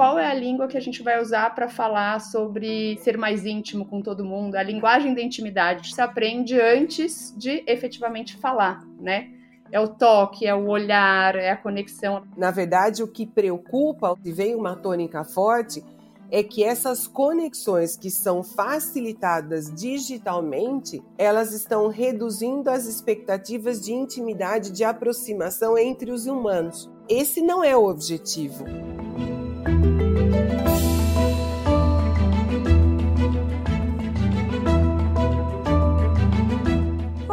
qual é a língua que a gente vai usar para falar sobre ser mais íntimo com todo mundo. A linguagem da intimidade se aprende antes de efetivamente falar, né? É o toque, é o olhar, é a conexão. Na verdade, o que preocupa, e veio uma tônica forte, é que essas conexões que são facilitadas digitalmente, elas estão reduzindo as expectativas de intimidade, de aproximação entre os humanos. Esse não é o objetivo.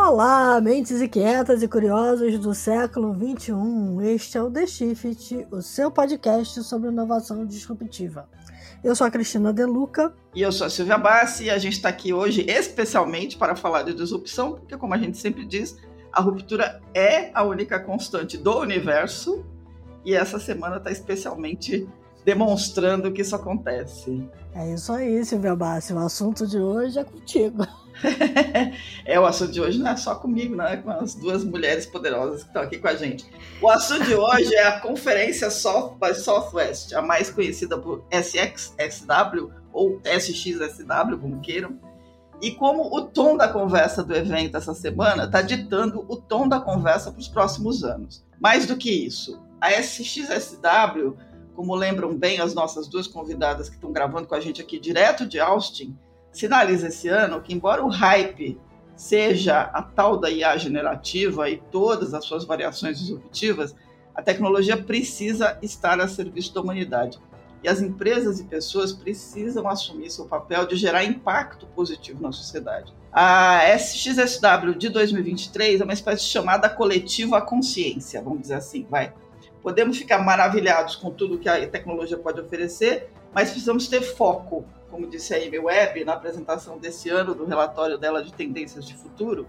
Olá, mentes inquietas e curiosas do século 21. Este é o The Shift, o seu podcast sobre inovação disruptiva. Eu sou a Cristina Deluca. E eu sou a Silvia Bassi e a gente está aqui hoje especialmente para falar de disrupção, porque, como a gente sempre diz, a ruptura é a única constante do universo e essa semana está especialmente demonstrando que isso acontece. É isso aí, Silvia Bassi. O assunto de hoje é contigo. é, o assunto de hoje não é só comigo, não é com as duas mulheres poderosas que estão aqui com a gente. O assunto de hoje é a conferência South by Southwest, a mais conhecida por SXSW ou SXSW, como queiram. E como o tom da conversa do evento essa semana está ditando o tom da conversa para os próximos anos. Mais do que isso, a SXSW, como lembram bem as nossas duas convidadas que estão gravando com a gente aqui direto de Austin, sinaliza esse ano que, embora o hype seja a tal da IA generativa e todas as suas variações disruptivas, a tecnologia precisa estar a serviço da humanidade. E as empresas e pessoas precisam assumir seu papel de gerar impacto positivo na sociedade. A SXSW de 2023 é uma espécie de chamada coletiva à consciência, vamos dizer assim, vai. Podemos ficar maravilhados com tudo que a tecnologia pode oferecer, mas precisamos ter foco como disse a Amy Webb na apresentação desse ano do relatório dela de tendências de futuro,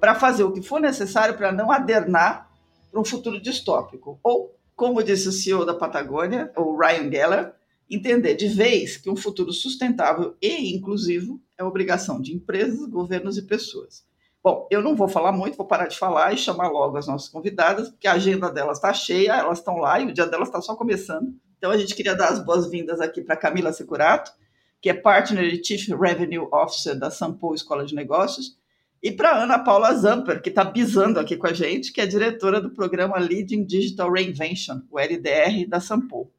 para fazer o que for necessário para não adernar para um futuro distópico. Ou, como disse o CEO da Patagônia, o Ryan Geller, entender de vez que um futuro sustentável e inclusivo é obrigação de empresas, governos e pessoas. Bom, eu não vou falar muito, vou parar de falar e chamar logo as nossas convidadas, porque a agenda delas está cheia, elas estão lá e o dia delas está só começando. Então a gente queria dar as boas-vindas aqui para Camila Securato, que é Partner e Chief Revenue Officer da Sampo Escola de Negócios, e para Ana Paula Zamper, que está pisando aqui com a gente, que é diretora do programa Leading Digital Reinvention, o LDR da Sampo.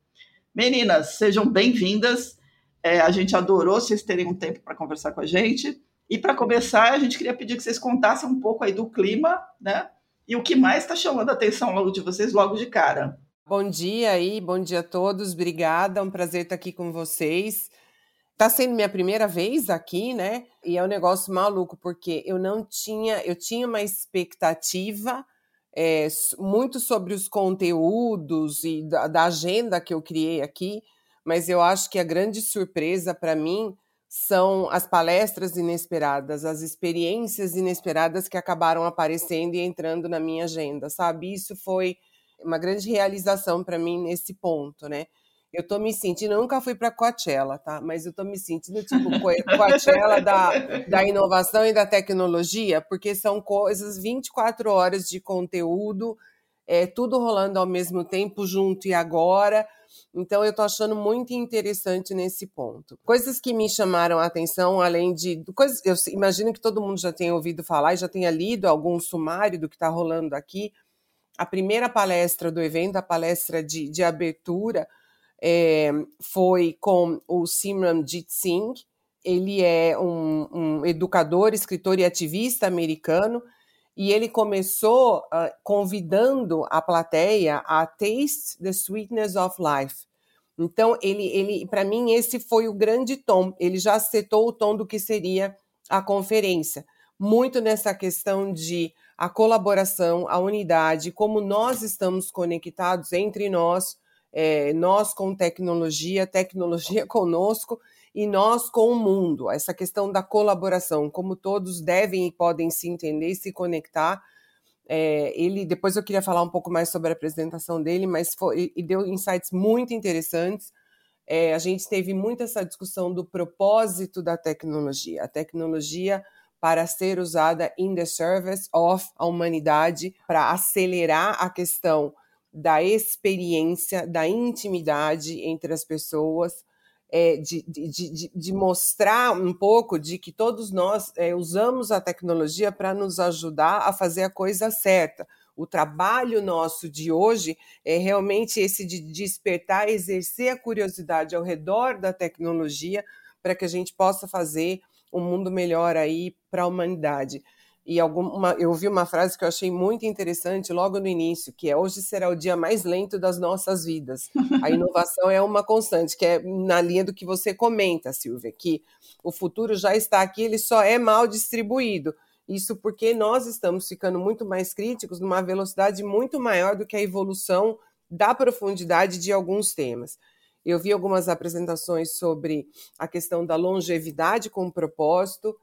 Meninas, sejam bem-vindas. É, a gente adorou vocês terem um tempo para conversar com a gente. E para começar, a gente queria pedir que vocês contassem um pouco aí do clima, né? E o que mais está chamando a atenção logo de vocês logo de cara. Bom dia aí, bom dia a todos. Obrigada, é um prazer estar aqui com vocês. Tá sendo minha primeira vez aqui, né? E é um negócio maluco, porque eu não tinha, eu tinha uma expectativa é, muito sobre os conteúdos e da, da, agenda que eu criei aqui, mas eu acho que a grande surpresa para mim são as palestras inesperadas, as experiências inesperadas que acabaram aparecendo e entrando na minha agenda, sabe? Isso foi uma grande realização para mim nesse ponto, né? Eu tô me sentindo, eu nunca fui para Coachella, tá? Mas eu tô me sentindo tipo Coachella da, da inovação e da tecnologia, porque são coisas 24 horas de conteúdo, é, tudo rolando ao mesmo tempo, junto e agora. Então eu tô achando muito interessante nesse ponto. Coisas que me chamaram a atenção, além de coisas, eu imagino que todo mundo já tenha ouvido falar e já tenha lido algum sumário do que está rolando aqui. A primeira palestra do evento, a palestra de, de abertura, é, foi com o Simranjit Singh. Ele é um, um, educador, escritor e ativista americano, e ele começou uh, convidando a plateia a taste the sweetness of life. Então, ele, ele para mim, esse foi o grande tom. Ele já setou o tom do que seria a conferência. Muito nessa questão de a colaboração, a unidade, como nós estamos conectados entre nós, é, nós com tecnologia, tecnologia conosco e nós com o mundo. Essa questão da colaboração, como todos devem e podem se entender e se conectar. É, ele depois eu queria falar um pouco mais sobre a apresentação dele, mas foi, e deu insights muito interessantes. É, a gente teve muito essa discussão do propósito da tecnologia, a tecnologia para ser usada in the service of a humanidade, para acelerar a questão da experiência, da intimidade entre as pessoas, é, de, de, de, de, mostrar um pouco de que todos nós é, usamos a tecnologia para nos ajudar a fazer a coisa certa. O trabalho nosso de hoje é realmente esse de despertar, exercer a curiosidade ao redor da tecnologia para que a gente possa fazer um mundo melhor aí para a humanidade e alguma, eu vi uma frase que eu achei muito interessante logo no início, que é hoje será o dia mais lento das nossas vidas. A inovação é uma constante, que é na linha do que você comenta, Silvia, que o futuro já está aqui, ele só é mal distribuído. Isso porque nós estamos ficando muito mais críticos numa velocidade muito maior do que a evolução da profundidade de alguns temas. Eu vi algumas apresentações sobre a questão da longevidade com propósito,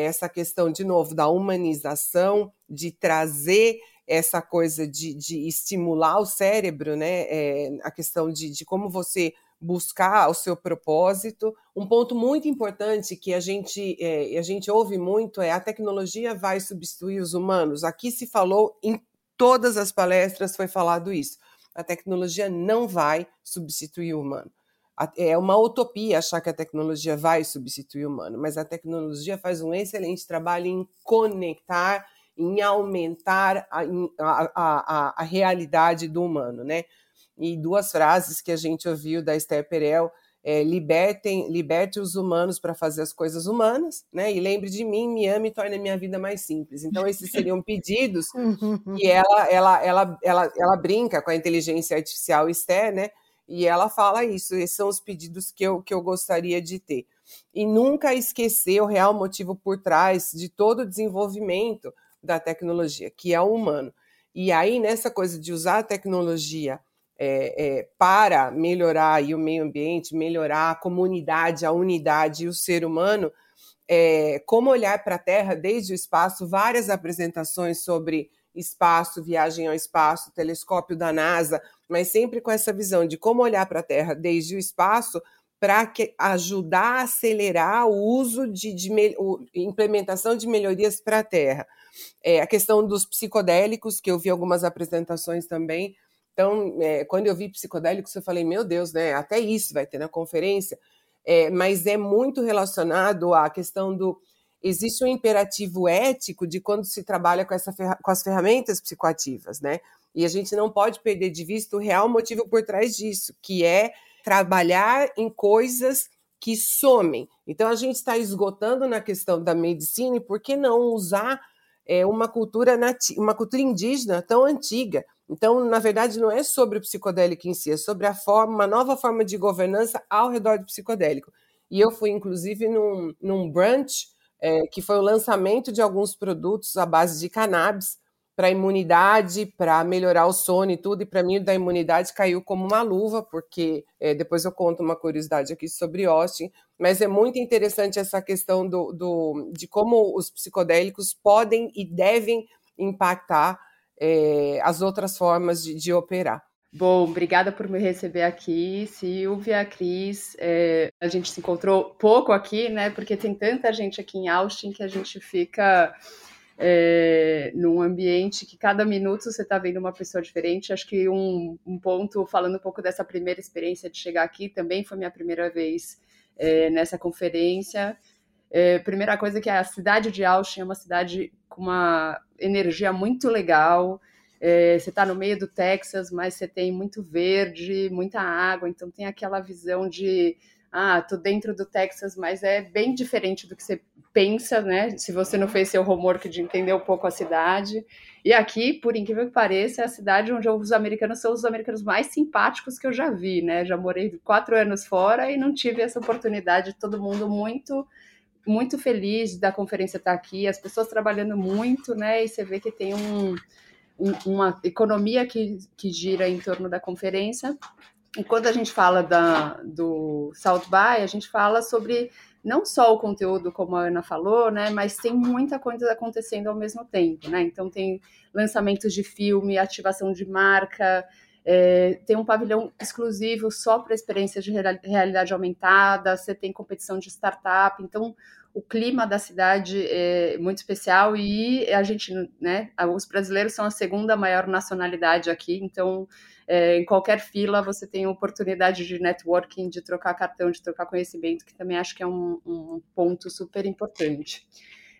essa questão, de novo, da humanização, de trazer essa coisa de, de estimular o cérebro, né? É, a questão de, de como você buscar o seu propósito. Um ponto muito importante que a gente, é, a gente ouve muito é a tecnologia vai substituir os humanos. Aqui se falou em todas as palestras foi falado isso. A tecnologia não vai substituir o humano é uma utopia achar que a tecnologia vai substituir o humano, mas a tecnologia faz um excelente trabalho em conectar, em aumentar a, a, a, a realidade do humano, né? E duas frases que a gente ouviu da Esther Perel é, libertem, liberte os humanos para fazer as coisas humanas, né? E lembre de mim, me ame e torne a minha vida mais simples. Então, esses seriam pedidos que ela, ela, ela, ela, ela brinca com a inteligência artificial Esther, né? E ela fala isso, esses são os pedidos que eu, que eu gostaria de ter. E nunca esquecer o real motivo por trás de todo o desenvolvimento da tecnologia, que é o humano. E aí, nessa coisa de usar a tecnologia é, é, para melhorar o meio ambiente, melhorar a comunidade, a unidade e o ser humano, é, como olhar para a Terra desde o espaço, várias apresentações sobre espaço, viagem ao espaço, telescópio da NASA, mas sempre com essa visão de como olhar para a Terra desde o espaço para ajudar a acelerar o uso de, de o, implementação de melhorias para a Terra. É, a questão dos psicodélicos, que eu vi algumas apresentações também. Então, é, quando eu vi psicodélicos, eu falei, meu Deus, né? Até isso vai ter na conferência. É, mas é muito relacionado à questão do existe um imperativo ético de quando se trabalha com, essa, com as ferramentas psicoativas, né? E a gente não pode perder de vista o real motivo por trás disso, que é trabalhar em coisas que somem. Então a gente está esgotando na questão da medicina, e por que não usar é, uma cultura uma cultura indígena tão antiga? Então, na verdade, não é sobre o psicodélico em si, é sobre a forma, uma nova forma de governança ao redor do psicodélico. E eu fui, inclusive, num, num brunch é, que foi o lançamento de alguns produtos à base de cannabis para imunidade, para melhorar o sono e tudo. E para mim, da imunidade caiu como uma luva, porque é, depois eu conto uma curiosidade aqui sobre Austin. Mas é muito interessante essa questão do, do de como os psicodélicos podem e devem impactar é, as outras formas de, de operar. Bom, obrigada por me receber aqui, Silvia, Cris. É, a gente se encontrou pouco aqui, né? Porque tem tanta gente aqui em Austin que a gente fica é, num ambiente que cada minuto você está vendo uma pessoa diferente. Acho que um, um, ponto, falando um pouco dessa primeira experiência de chegar aqui, também foi minha primeira vez é, nessa conferência. É, primeira coisa que a cidade de Austin é uma cidade com uma energia muito legal. É, você está no meio do Texas, mas você tem muito verde, muita água, então tem aquela visão de ah, tô dentro do Texas, mas é bem diferente do que você pensa, né? Se você não fez seu homework de entender um pouco a cidade. E aqui, por incrível que pareça, é a cidade onde os americanos são os americanos mais simpáticos que eu já vi, né? Já morei quatro anos fora e não tive essa oportunidade. Todo mundo muito muito feliz da conferência estar aqui, as pessoas trabalhando muito, né? E você vê que tem um uma economia que, que gira em torno da conferência. E quando a gente fala da, do South By, a gente fala sobre não só o conteúdo, como a Ana falou, né, mas tem muita coisa acontecendo ao mesmo tempo, né? Então tem lançamentos de filme, ativação de marca, é, tem um pavilhão exclusivo só para experiências de realidade aumentada, você tem competição de startup, então o clima da cidade é muito especial e a gente, né, os brasileiros são a segunda maior nacionalidade aqui, então é, em qualquer fila você tem oportunidade de networking, de trocar cartão, de trocar conhecimento, que também acho que é um, um ponto super importante.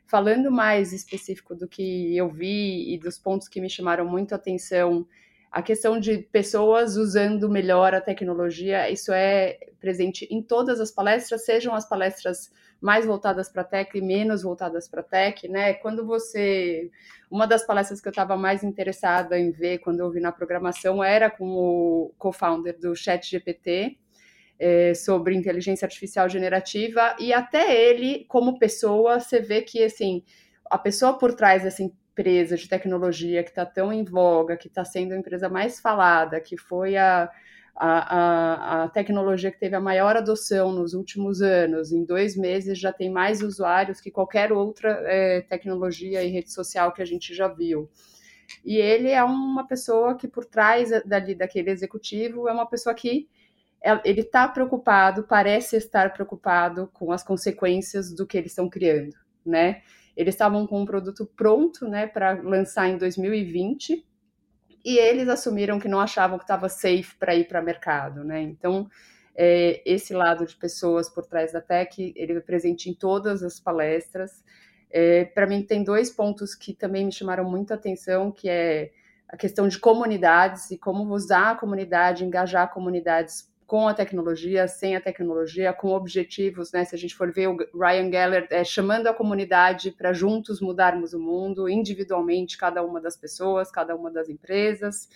Falando mais específico do que eu vi e dos pontos que me chamaram muito a atenção, a questão de pessoas usando melhor a tecnologia, isso é presente em todas as palestras, sejam as palestras mais voltadas para tech e menos voltadas para tech, né? Quando você, uma das palestras que eu estava mais interessada em ver quando eu vi na programação era com o co-founder do ChatGPT é, sobre inteligência artificial generativa e até ele, como pessoa, você vê que assim a pessoa por trás dessa empresa de tecnologia que está tão em voga, que está sendo a empresa mais falada, que foi a a, a, tecnologia que teve a maior adoção nos últimos anos, em dois meses já tem mais usuários que qualquer outra é, tecnologia e rede social que a gente já viu. E ele é uma pessoa que, por trás dali daquele executivo, é uma pessoa que é, ele está preocupado, parece estar preocupado com as consequências do que eles estão criando, né? Eles estavam com um produto pronto, né, para lançar em 2020, e eles assumiram que não achavam que estava safe para ir para mercado, né? Então, é, esse lado de pessoas por trás da tech, ele é presente em todas as palestras. É, para mim, tem dois pontos que também me chamaram muito a atenção, que é a questão de comunidades e como usar a comunidade, engajar comunidades com a tecnologia, sem a tecnologia, com objetivos, né? Se a gente for ver o Ryan Geller é, chamando a comunidade para juntos mudarmos o mundo, individualmente, cada uma das pessoas, cada uma das empresas.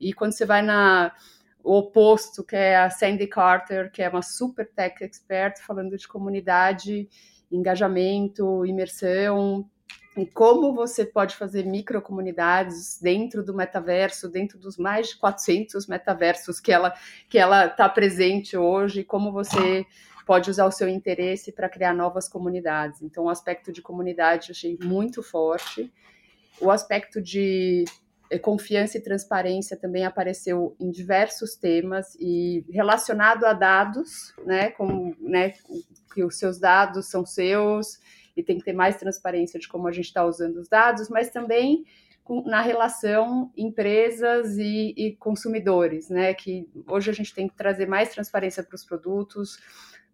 E quando você vai na o oposto, que é a Sandy Carter, que é uma super tech expert, falando de comunidade, engajamento, imersão, e como você pode fazer microcomunidades dentro do metaverso, dentro dos mais de 400 metaversos que ela que ela está presente hoje, como você pode usar o seu interesse para criar novas comunidades. Então, o aspecto de comunidade eu achei muito forte. O aspecto de eh, confiança e transparência também apareceu em diversos temas e relacionado a dados, né, como, né, que os seus dados são seus e tem que ter mais transparência de como a gente está usando os dados, mas também com, na relação empresas e, e, consumidores, né? Que hoje a gente tem que trazer mais transparência para os produtos,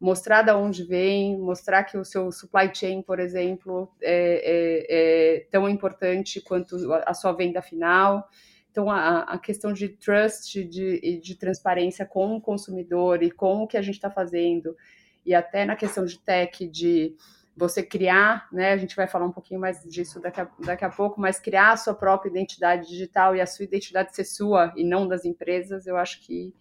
mostrar de onde vem, mostrar que o seu supply chain, por exemplo, é, é, é tão importante quanto a sua venda final. Então, a, a questão de trust, de, de transparência com o consumidor e com o que a gente está fazendo, e até na questão de tech, de você criar, né? A gente vai falar um pouquinho mais disso daqui a, daqui a pouco, mas criar a sua própria identidade digital e a sua identidade ser sua e não das empresas, eu acho que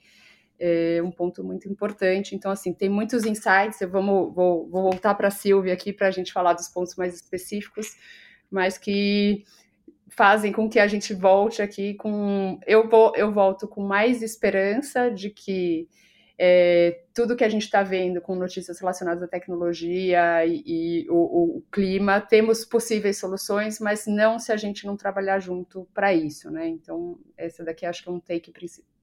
é um ponto muito importante. Então, assim, tem muitos insights. Eu vamos, vou, vou voltar para a Silvia aqui para a gente falar dos pontos mais específicos, mas que fazem com que a gente volte aqui com. Eu, vou, eu volto com mais esperança de que é, tudo que a gente está vendo com notícias relacionadas à tecnologia e, e o, o, clima, temos possíveis soluções, mas não se a gente não trabalhar junto para isso, né? Então, essa daqui acho que é um take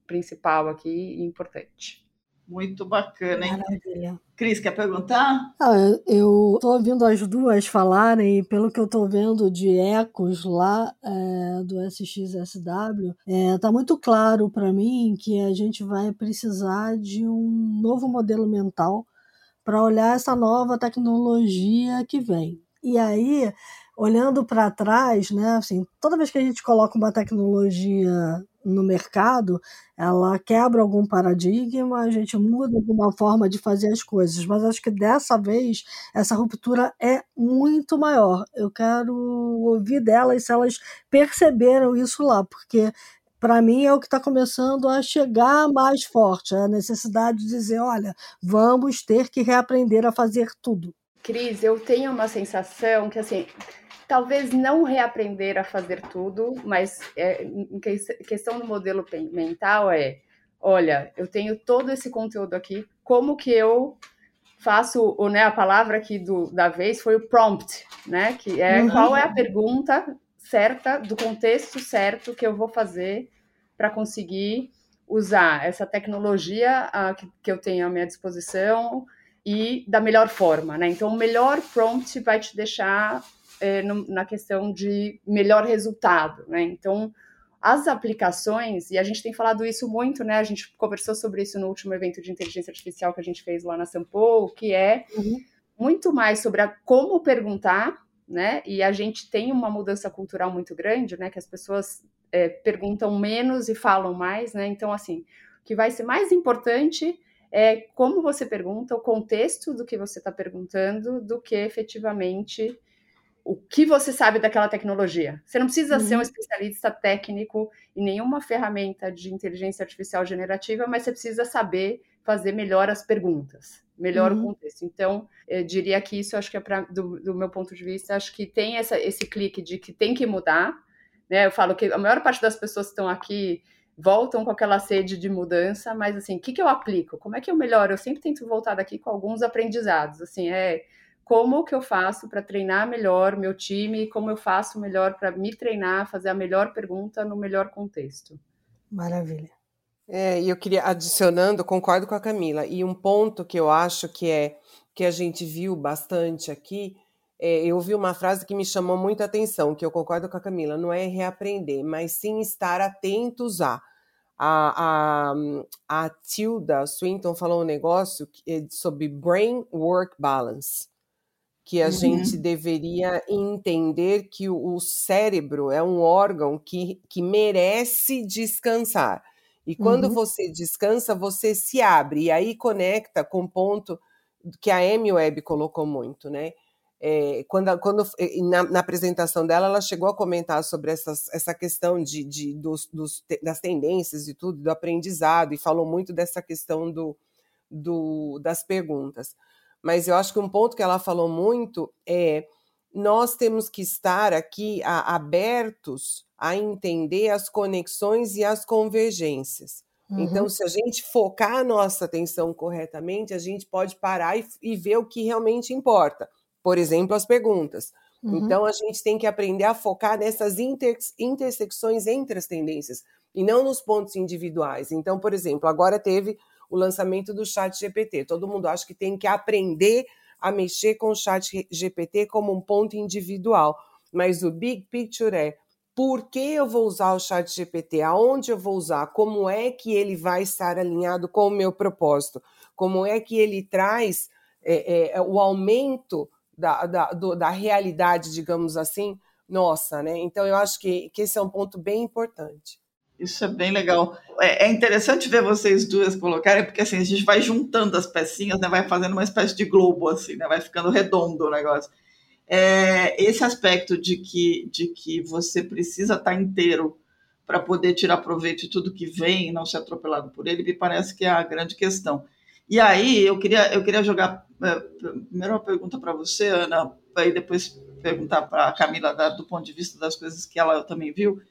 principal aqui e importante. Muito bacana, hein? Maravilha. Cris, quer perguntar? Ah, eu estou ouvindo as duas falarem, e pelo que eu estou vendo de ecos lá é, do SXSW, está é, tá muito claro para mim que a gente vai precisar de um novo modelo mental para olhar essa nova tecnologia que vem. E aí, olhando para trás, né, assim, toda vez que a gente coloca uma tecnologia no mercado, ela quebra algum paradigma, a gente muda alguma forma de fazer as coisas, mas acho que dessa vez essa ruptura é muito maior. Eu quero ouvir delas se elas perceberam isso lá, porque para mim é o que está começando a chegar mais forte, a necessidade de dizer, olha, vamos ter que reaprender a fazer tudo. Cris, eu tenho uma sensação que assim talvez não reaprender a fazer tudo, mas é, questão do modelo mental é, olha, eu tenho todo esse conteúdo aqui, como que eu faço, né, a palavra aqui do, da vez foi o prompt, né, que é uhum. qual é a pergunta certa, do contexto certo que eu vou fazer para conseguir usar essa tecnologia uh, que, que eu tenho à minha disposição e da melhor forma, né? Então, o melhor prompt vai te deixar é, no, na questão de melhor resultado, né? Então, as aplicações, e a gente tem falado isso muito, né? A gente conversou sobre isso no último evento de inteligência artificial que a gente fez lá na Sampo, que é uhum. muito mais sobre a, como perguntar, né? E a gente tem uma mudança cultural muito grande, né? Que as pessoas é, perguntam menos e falam mais, né? Então, assim, o que vai ser mais importante é como você pergunta, o contexto do que você está perguntando, do que efetivamente o que você sabe daquela tecnologia. Você não precisa uhum. ser um uhum. especialista técnico em nenhuma ferramenta de inteligência artificial generativa, mas você precisa saber fazer melhor as perguntas, melhor uhum. o contexto. Então, eu diria que isso, acho que é pra, do, do, meu ponto de vista, acho que tem essa, esse clique de que tem que mudar. Né? Eu falo que a maior parte das pessoas que estão aqui voltam com aquela sede de mudança, mas assim, o que, que eu aplico? Como é que eu melhoro? Eu sempre tento voltar daqui com alguns aprendizados. Assim, é como que eu faço para treinar melhor meu time, como eu faço melhor para me treinar, fazer a melhor pergunta no melhor contexto. Maravilha. É, e eu queria adicionando, concordo com a Camila, e um ponto que eu acho que é que a gente viu bastante aqui, é, eu vi uma frase que me chamou muita atenção, que eu concordo com a Camila, não é reaprender, mas sim estar atentos a. A, a, a Tilda Swinton falou um negócio é sobre brain work balance que a uhum. gente deveria entender que o cérebro é um órgão que, que merece descansar. E quando uhum. você descansa, você se abre, e aí conecta com o ponto que a Amy Webb colocou muito, né? É, quando, quando na, na, apresentação dela, ela chegou a comentar sobre essas, essa questão de, de dos, dos, das tendências e tudo, do aprendizado, e falou muito dessa questão do, do, das perguntas mas eu acho que um ponto que ela falou muito é nós temos que estar aqui a, abertos a entender as conexões e as convergências. Então, uhum. Então, se a gente focar a nossa atenção corretamente, a gente pode parar e, e ver o que realmente importa. Por exemplo, as perguntas. Uhum. Então, a gente tem que aprender a focar nessas inter, intersecções entre as tendências e não nos pontos individuais. Então, por exemplo, agora teve o lançamento do Chat GPT. Todo mundo acha que tem que aprender a mexer com o Chat GPT como um ponto individual, mas o big picture é por que eu vou usar o Chat GPT, aonde eu vou usar, como é que ele vai estar alinhado com o meu propósito, como é que ele traz é, é, o aumento da, da, do, da realidade, digamos assim, nossa, né? Então eu acho que, que esse é um ponto bem importante. Isso é bem legal. É, é, interessante ver vocês duas colocarem, porque assim, a gente vai juntando as pecinhas, né, vai fazendo uma espécie de globo, assim, né, vai ficando redondo o negócio. É, esse aspecto de que, de que você precisa estar inteiro para poder tirar proveito de tudo que vem e não ser atropelado por ele, me parece que é a grande questão. E aí, eu queria, eu queria jogar é, primeiro uma pergunta para você, Ana, e depois perguntar para a Camila do ponto de vista das coisas que ela também viu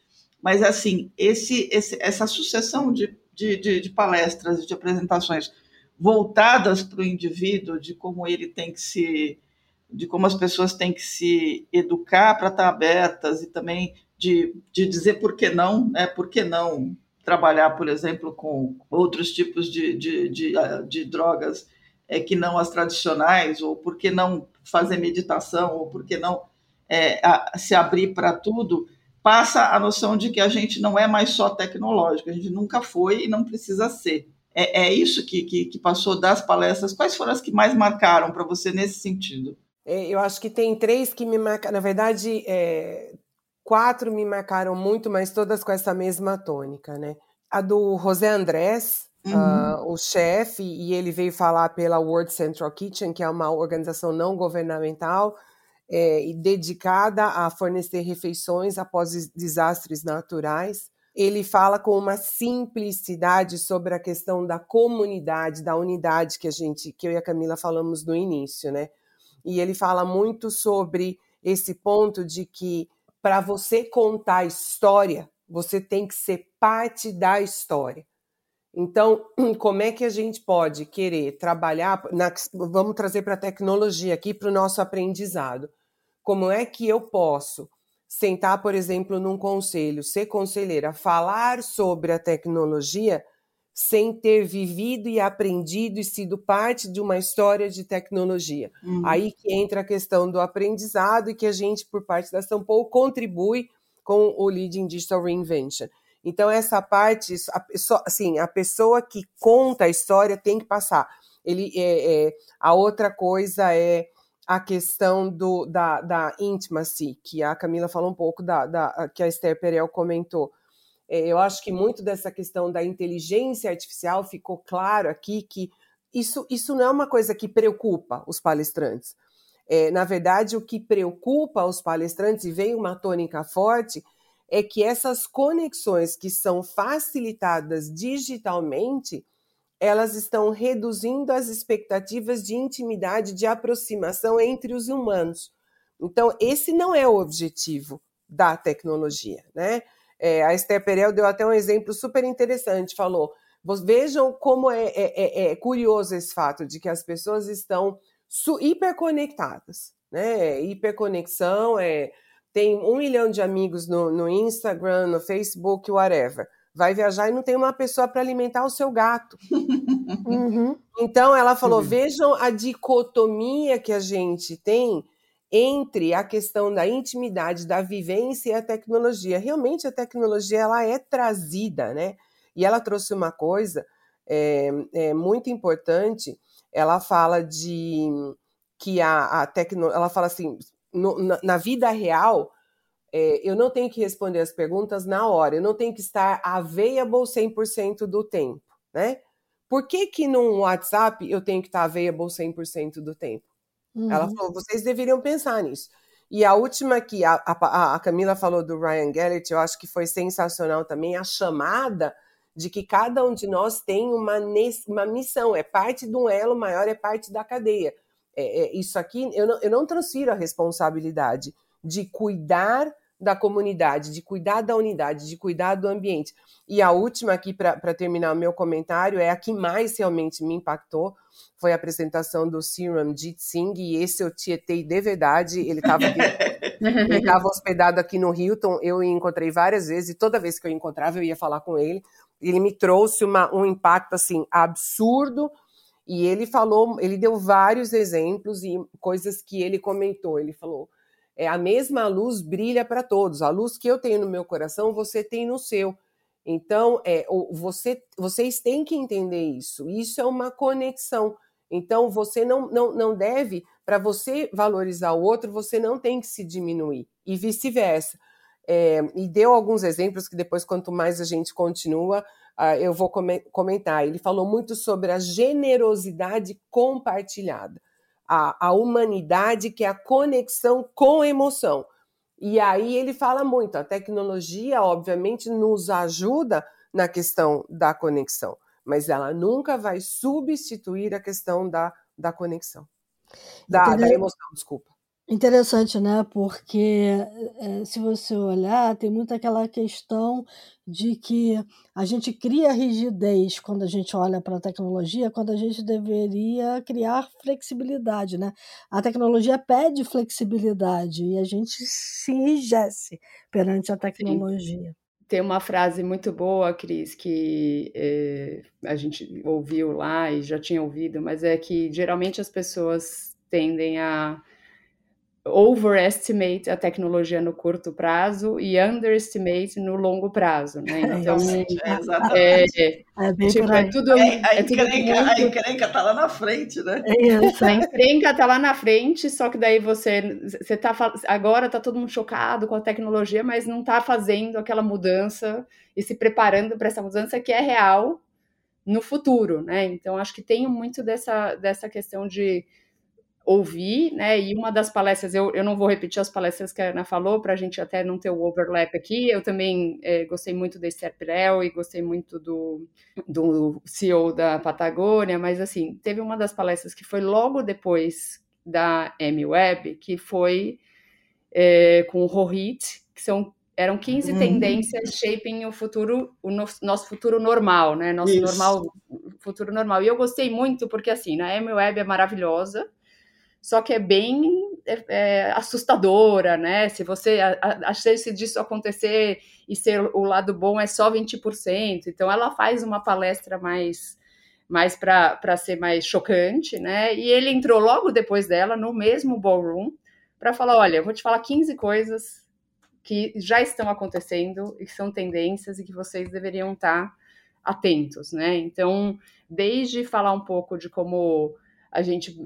mas, assim, esse, esse essa sucessão de, de, de, de palestras, de apresentações voltadas para o indivíduo, de como ele tem que se. de como as pessoas têm que se educar para estar abertas e também de, de dizer por que não, né? Por que não trabalhar, por exemplo, com outros tipos de, de, de, ah, de drogas é, que não as tradicionais, ou por que não fazer meditação, ou por que não é, a, se abrir para tudo passa a noção de que a gente não é mais só tecnológico, a gente nunca foi e não precisa ser. É, é isso que, que, que, passou das palestras. Quais foram as que mais marcaram para você nesse sentido? É, eu acho que tem três que me marcaram. Na verdade, é, quatro me marcaram muito, mas todas com essa mesma tônica, né? A do José Andrés, uhum. uh, o chefe, e ele veio falar pela World Central Kitchen, que é uma organização não governamental é, dedicada a fornecer refeições após desastres naturais. Ele fala com uma simplicidade sobre a questão da comunidade, da unidade que a gente, que eu e a Camila falamos no início, né? E ele fala muito sobre esse ponto de que para você contar a história, você tem que ser parte da história. Então, como é que a gente pode querer trabalhar? Na, vamos trazer para a tecnologia aqui, para o nosso aprendizado. Como é que eu posso sentar, por exemplo, num conselho, ser conselheira, falar sobre a tecnologia sem ter vivido e aprendido e sido parte de uma história de tecnologia. Uhum. Aí que entra a questão do aprendizado e que a gente, por parte da São Paulo, contribui com o Leading Digital Reinvention. Então, essa parte, assim, a pessoa que conta a história tem que passar. Ele, é, é, a outra coisa é a questão do, da, da intimacy, que a Camila falou um pouco, da, da que a Esther Perel comentou. É, eu acho que muito dessa questão da inteligência artificial ficou claro aqui que isso, isso não é uma coisa que preocupa os palestrantes. É, na verdade, o que preocupa os palestrantes, e vem uma tônica forte, é que essas conexões que são facilitadas digitalmente, elas estão reduzindo as expectativas de intimidade, de aproximação entre os humanos. Então, esse não é o objetivo da tecnologia, né? É, a Esther Perel deu até um exemplo super interessante, falou, vejam como é, é, é, é curioso esse fato de que as pessoas estão hiperconectadas, né? Hiperconexão é tem um milhão de amigos no, no Instagram, no Facebook, whatever. Vai viajar e não tem uma pessoa para alimentar o seu gato. uhum. Então ela falou: uhum. vejam a dicotomia que a gente tem entre a questão da intimidade, da vivência e a tecnologia. Realmente a tecnologia ela é trazida, né? E ela trouxe uma coisa é, é muito importante. Ela fala de que a, a tecnologia, ela fala assim, no, na, na, vida real, é, eu não tenho que responder as perguntas na hora, eu não tenho que estar available 100% do tempo, né? Por que que no WhatsApp eu tenho que estar available 100% do tempo? Uhum. Ela falou, vocês deveriam pensar nisso. E a última que a, a, a, Camila falou do Ryan Gellert, eu acho que foi sensacional também, a chamada de que cada um de nós tem uma, uma missão, é parte de um elo maior, é parte da cadeia é, é, isso aqui, eu não, eu não transfiro a responsabilidade de cuidar da comunidade, de cuidar da unidade, de cuidar do ambiente. E a última aqui, para terminar o meu comentário, é a que mais realmente me impactou, foi a apresentação do Serum Jit Singh, e esse eu tietei de verdade, ele estava ele hospedado aqui no Hilton, eu encontrei várias vezes, e toda vez que eu encontrava eu ia falar com ele, ele me trouxe uma, um impacto, assim, absurdo, e ele falou, ele deu vários exemplos e coisas que ele comentou. Ele falou: é a mesma luz brilha para todos. A luz que eu tenho no meu coração, você tem no seu. Então, é, você, vocês têm que entender isso. Isso é uma conexão. Então, você não, não, não deve, para você valorizar o outro, você não tem que se diminuir, e vice-versa. É, e deu alguns exemplos que depois, quanto mais a gente continua, uh, eu vou comentar. Ele falou muito sobre a generosidade compartilhada, a, a humanidade que é a conexão com emoção. E aí ele fala muito, a tecnologia, obviamente, nos ajuda na questão da conexão, mas ela nunca vai substituir a questão da, da conexão, da, da emoção, desculpa. Interessante, né? Porque é, se você olhar, tem muito aquela questão de que a gente cria rigidez quando a gente olha para a tecnologia, quando a gente deveria criar flexibilidade, né? A tecnologia pede flexibilidade e a gente se enrijece perante a tecnologia. Sim. Tem uma frase muito boa, Cris, que é, a gente ouviu lá e já tinha ouvido, mas é que geralmente as pessoas tendem a overestimate a tecnologia no curto prazo e underestimate no longo prazo, né? É, então, é, é, é, tipo, é tudo, é, a, é tudo encrenca, muito... a encrenca tá lá na frente, né? É a encrenca tá lá na frente, só que daí você, você tá agora tá todo mundo chocado com a tecnologia, mas não tá fazendo aquela mudança e se preparando para essa mudança que é real no futuro, né? Então acho que tem muito dessa dessa questão de ouvir, né? E uma das palestras, eu, eu não vou repetir as palestras que a Ana falou, para a gente até não ter o overlap aqui. Eu também é, gostei muito da Esther Perel e gostei muito do, do CEO da Patagônia, mas assim, teve uma das palestras que foi logo depois da M-Web, que foi é, com o Rohit, que são eram 15 uhum. tendências shaping o futuro, o no, nosso futuro normal, né? Nosso Isso. normal, futuro normal. E eu gostei muito porque assim, a M-Web é maravilhosa, só que é bem é, é, assustadora, né? Se você a, a, disso acontecer e ser o lado bom é só 20%. Então ela faz uma palestra mais mais para ser mais chocante, né? E ele entrou logo depois dela no mesmo ballroom para falar, olha, eu vou te falar 15 coisas que já estão acontecendo e que são tendências e que vocês deveriam estar atentos, né? Então, desde falar um pouco de como a gente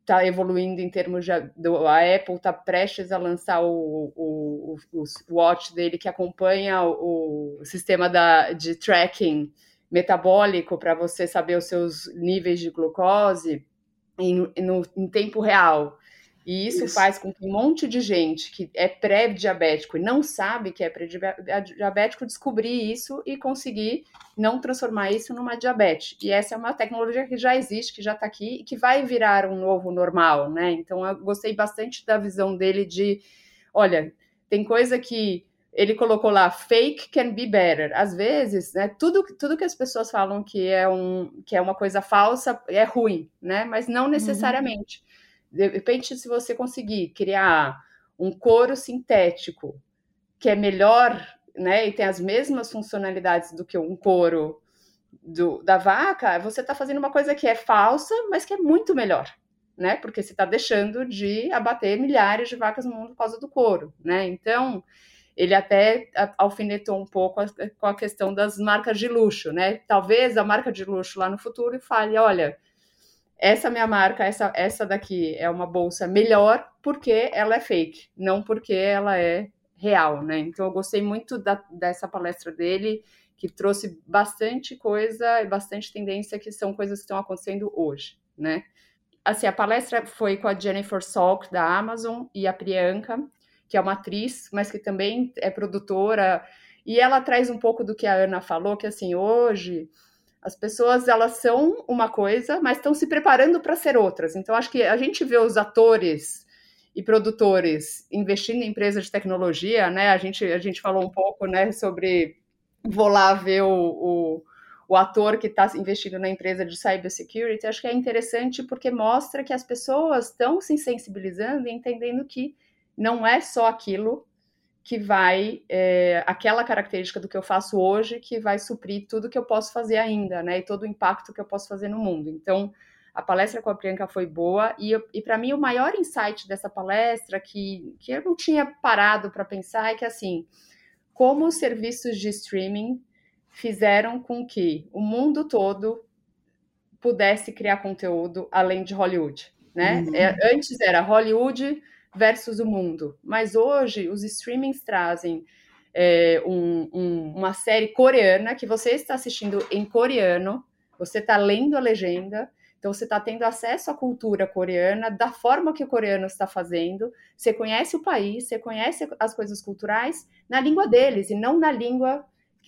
está é, evoluindo em termos de do, a Apple está prestes a lançar o, o, o, o, watch dele que acompanha o, sistema da, de tracking metabólico para você saber os seus níveis de glucose em, no, em tempo real. E isso, isso, faz com que um monte de gente que é pré-diabético e não sabe que é pré-diabético descobrir isso e conseguir não transformar isso numa diabetes. E essa é uma tecnologia que já existe, que já está aqui e que vai virar um novo normal, né? Então eu gostei bastante da visão dele de, olha, tem coisa que ele colocou lá, fake can be better. Às vezes, né, tudo, tudo que as pessoas falam que é, um, que é uma coisa falsa é ruim, né? Mas não uhum. necessariamente. Uhum de repente, se você conseguir criar um couro sintético que é melhor, né, e tem as mesmas funcionalidades do que um couro do, da vaca, você está fazendo uma coisa que é falsa, mas que é muito melhor, né? Porque você está deixando de abater milhares de vacas no mundo por causa do couro, né? Então, ele até alfinetou um pouco com a questão das marcas de luxo, né? Talvez a marca de luxo lá no futuro fale, olha, essa minha marca, essa, essa daqui é uma bolsa melhor porque ela é fake, não porque ela é real, né? Então eu gostei muito da, dessa palestra dele, que trouxe bastante coisa e bastante tendência que são coisas que estão acontecendo hoje, né? Assim, a palestra foi com a Jennifer Salk da Amazon e a Priyanka, que é uma atriz, mas que também é produtora, e ela traz um pouco do que a Ana falou, que assim, hoje as pessoas elas são uma coisa, mas estão se preparando para ser outras. Então acho que a gente vê os atores e produtores investindo em empresas de tecnologia, né? A gente a gente falou um pouco, né, sobre vou lá ver o, o, o ator que está investindo na empresa de cybersecurity. Acho que é interessante porque mostra que as pessoas estão se sensibilizando e entendendo que não é só aquilo que vai, é, aquela característica do que eu faço hoje, que vai suprir tudo que eu posso fazer ainda, né? E todo o impacto que eu posso fazer no mundo. Então, a palestra com a Priyanka foi boa, e, e para mim o maior insight dessa palestra, que, que eu não tinha parado para pensar, é que assim, como os serviços de streaming fizeram com que o mundo todo pudesse criar conteúdo além de Hollywood, né? Uhum. É, antes era Hollywood versus o mundo. Mas hoje os streamings trazem é, um, um, uma série coreana que você está assistindo em coreano, você está lendo a legenda, então você está tendo acesso à cultura coreana da forma que o coreano está fazendo. Você conhece o país, você conhece as coisas culturais na língua deles e não na língua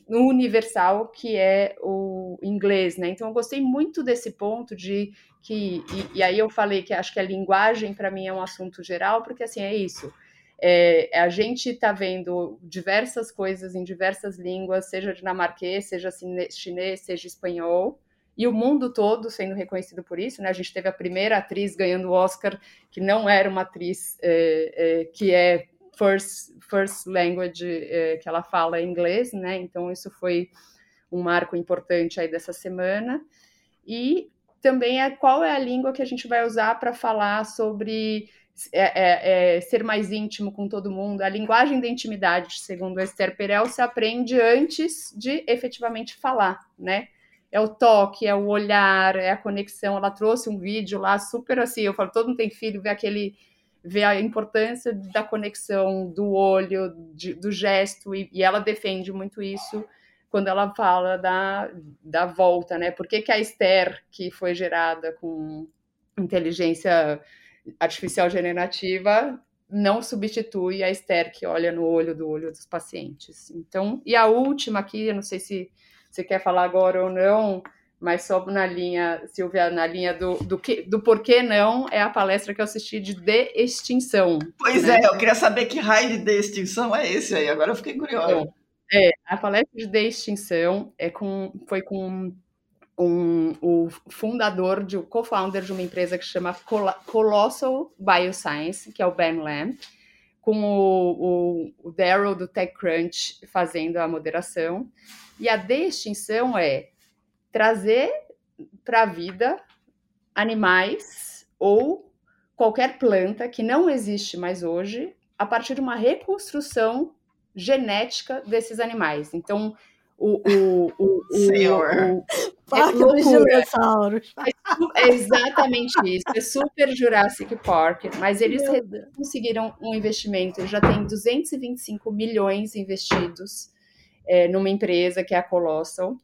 universal que é o inglês, né? Então eu gostei muito desse ponto de que e, e aí eu falei que acho que a linguagem para mim é um assunto geral porque assim é isso. É, a gente está vendo diversas coisas em diversas línguas, seja dinamarquês, seja chinês, seja espanhol, e o mundo todo sendo reconhecido por isso. Né? A gente teve a primeira atriz ganhando o Oscar, que não era uma atriz é, é, que é first, first language é, que ela fala inglês, né? Então isso foi um marco importante aí dessa semana. E também é qual é a língua que a gente vai usar para falar sobre é, é, é, ser mais íntimo com todo mundo. A linguagem da intimidade, segundo Esther Perel, se aprende antes de efetivamente falar, né? É o toque, é o olhar, é a conexão. Ela trouxe um vídeo lá super assim. Eu falo, todo mundo tem filho, vê aquele vê a importância da conexão do olho, de, do gesto, e, e, ela defende muito isso quando ela fala da, da volta, né? Por que, que a Esther, que foi gerada com inteligência artificial generativa, não substitui a Esther que olha no olho do olho dos pacientes. Então, e a última aqui, eu não sei se você quer falar agora ou não, mas só na linha, Silvia, na linha do, do, que, do porquê não, é a palestra que eu assisti de de-extinção. Pois né? é, eu queria saber que raio de de-extinção é esse aí, agora eu fiquei curiosa. Então, é, a palestra de de-extinção é com, foi com um, o fundador, de, o co-founder de uma empresa que chama Colossal Bioscience, que é o Ben Lamb, com o, o, o Daryl do TechCrunch fazendo a moderação. E a de-extinção é trazer para a vida animais ou qualquer planta que não existe mais hoje a partir de uma reconstrução genética desses animais. Então, o, o, o, Senhor. o, Parque é dos dinossauros. É exatamente isso. É super Jurassic Park, mas eles conseguiram um investimento. Eles já têm 225 milhões investidos é, numa empresa que é a Colossal.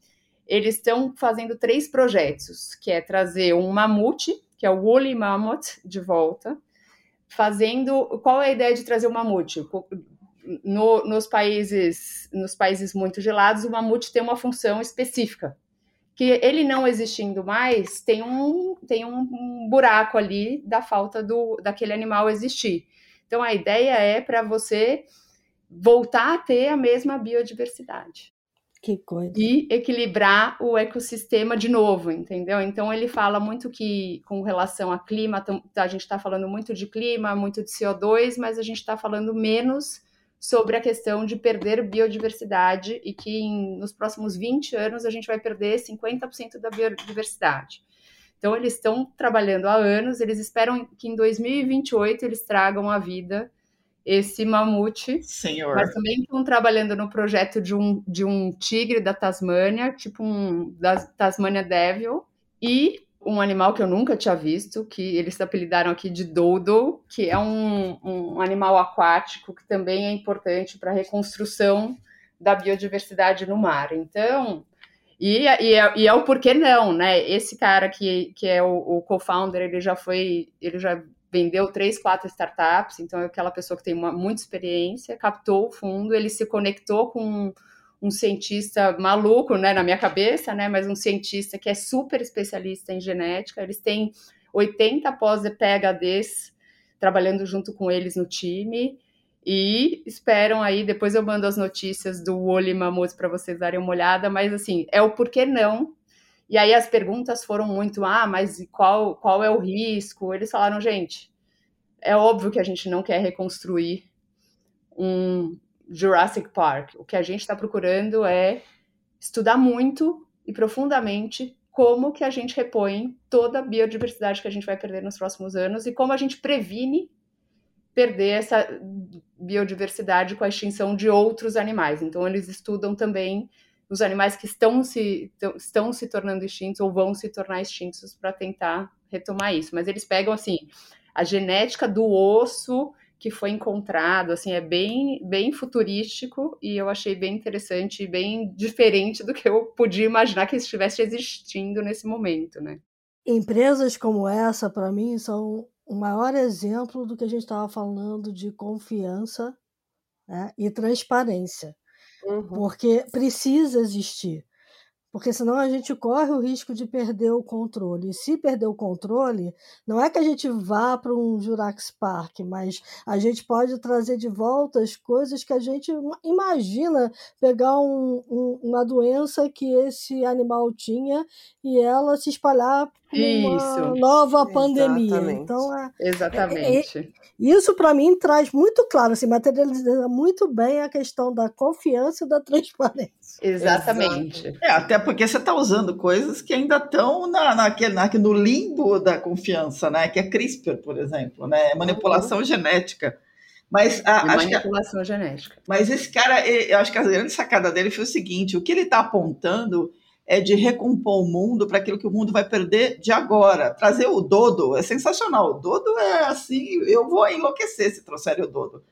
Eles estão fazendo três projetos, que é trazer um mamute, que é o Woolly Mammoth, de volta. Fazendo. Qual é a ideia de trazer o mamute? No, nos países nos países muito gelados, o mamute tem uma função específica, que ele não existindo mais, tem um, tem um, buraco ali da falta do, daquele animal existir. Então a ideia é para você voltar a ter a mesma biodiversidade. Que coisa. E equilibrar o ecossistema de novo, entendeu? Então ele fala muito que, com relação a clima, a gente está falando muito de clima, muito de CO2, mas a gente está falando menos sobre a questão de perder biodiversidade e que em, nos próximos 20 anos a gente vai perder 50% da biodiversidade. Então, eles estão trabalhando há anos, eles esperam que em 2028 eles tragam à vida esse mamute. Senhor. Mas também estão trabalhando no projeto de um, de um tigre da Tasmânia, tipo um da Tasmania Devil, e um animal que eu nunca tinha visto, que eles apelidaram aqui de dodo, que é um, um animal aquático que também é importante para a reconstrução da biodiversidade no mar. Então, e, e, é, e, é, o porquê não, né? Esse cara que, que é o, o co-founder, ele já foi, ele já vendeu três, quatro startups, então é aquela pessoa que tem uma, muita experiência, captou o fundo, ele se conectou com um cientista maluco, né, na minha cabeça, né, mas um cientista que é super especialista em genética. Eles têm 80 pós-PHDs trabalhando junto com eles no time e esperam aí, depois eu mando as notícias do Oli Mammoth para vocês darem uma olhada, mas assim, é o porquê não. E aí as perguntas foram muito, ah, mas qual, qual é o risco? Eles falaram, gente, é óbvio que a gente não quer reconstruir um, Jurassic Park. O que a gente está procurando é estudar muito e profundamente como que a gente repõe toda a biodiversidade que a gente vai perder nos próximos anos e como a gente previne perder essa biodiversidade com a extinção de outros animais. Então eles estudam também os animais que estão se, estão se tornando extintos ou vão se tornar extintos para tentar retomar isso. Mas eles pegam assim a genética do osso que foi encontrado, assim, é bem, bem futurístico e eu achei bem interessante e bem diferente do que eu podia imaginar que estivesse existindo nesse momento, né? Empresas como essa, para mim, são o maior exemplo do que a gente estava falando de confiança né, e transparência, uhum. porque precisa existir porque senão a gente corre o risco de perder o controle. E se perder o controle, não é que a gente vá para um Jurassic Park, mas a gente pode trazer de volta as coisas que a gente imagina pegar um, um, uma doença que esse animal tinha e ela se espalhar uma nova pandemia. Então, é, Exatamente. É, é, isso para mim traz muito claro, assim, materializa muito bem a questão da confiança e da transparência. Exatamente. É, até porque você está usando coisas que ainda estão na, naquele, na, no limbo da confiança, né? Que é CRISPR, por exemplo, né? É manipulação uhum. genética. Mas a, manipulação que, genética. Mas esse cara, eu acho que a grande sacada dele foi o seguinte: o que ele está apontando é de recompor o mundo para aquilo que o mundo vai perder de agora. Trazer o Dodo é sensacional. O Dodo é assim, eu vou enlouquecer se trouxer o Dodo.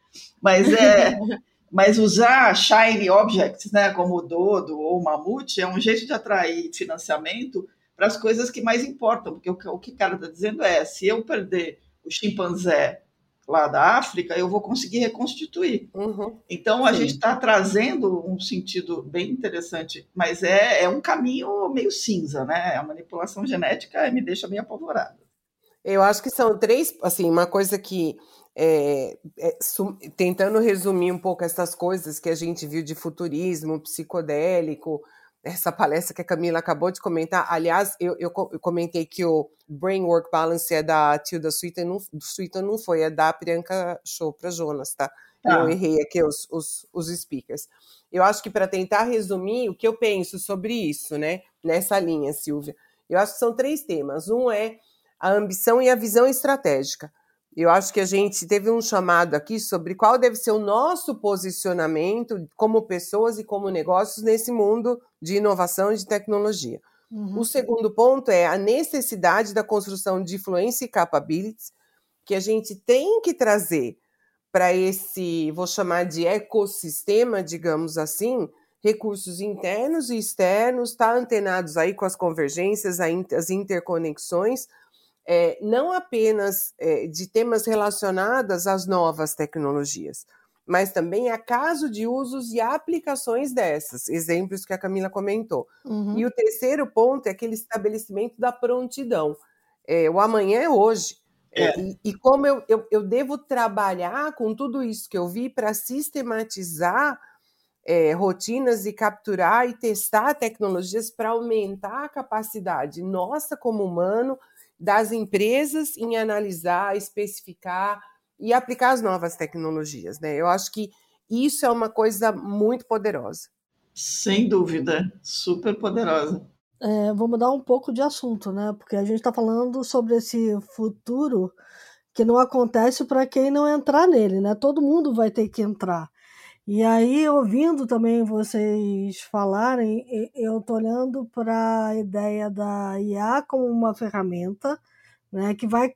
Mas é. mas usar shiny objects, né, como o Dodo ou o Mamute, é um jeito de atrair financiamento para as coisas que mais importam, porque o que o que o cara está dizendo é, se eu perder o chimpanzé lá da África, eu vou conseguir reconstituir. Uhum. Então, a Sim. gente está trazendo um sentido bem interessante, mas é, é um caminho meio cinza, né? A manipulação genética me deixa meio apavorada. Eu acho que são três, assim, uma coisa que, é, é, tentando resumir um pouco essas coisas que a gente viu de futurismo, psicodélico, essa palestra que a Camila acabou de comentar. Aliás, eu, eu, eu comentei que o Brain Work Balance é da Tilda Swinton, não, Swinton não foi, é da Priyanka Chopra Jonas, tá? Ah. Eu errei aqui os, os, os speakers. Eu acho que para tentar resumir o que eu penso sobre isso, né? Nessa linha, Silvia, eu acho que são três temas. Um é a ambição e a visão estratégica. Eu acho que a gente teve um chamado aqui sobre qual deve ser o nosso posicionamento como pessoas e como negócios nesse mundo de inovação e de tecnologia. Uhum. O segundo ponto é a necessidade da construção de influência e capabilities que a gente tem que trazer para esse, vou chamar de ecossistema, digamos assim, recursos internos e externos, está antenados aí com as convergências, as interconexões, é, não apenas é, de temas relacionados às novas tecnologias, mas também a caso de usos e aplicações dessas, exemplos que a Camila comentou. Uhum. E o terceiro ponto é aquele estabelecimento da prontidão. É, o amanhã é hoje. É. E, e, como eu, eu, eu, devo trabalhar com tudo isso que eu vi para sistematizar é, rotinas e capturar e testar tecnologias para aumentar a capacidade nossa como humano das empresas em analisar, especificar e aplicar as novas tecnologias, né? Eu acho que isso é uma coisa muito poderosa. Sem dúvida, super poderosa. É, vou mudar um pouco de assunto, né? Porque a gente está falando sobre esse futuro que não acontece para quem não entrar nele, né? Todo mundo vai ter que entrar. E aí, ouvindo também vocês falarem, eu estou olhando para a ideia da IA como uma ferramenta né, que vai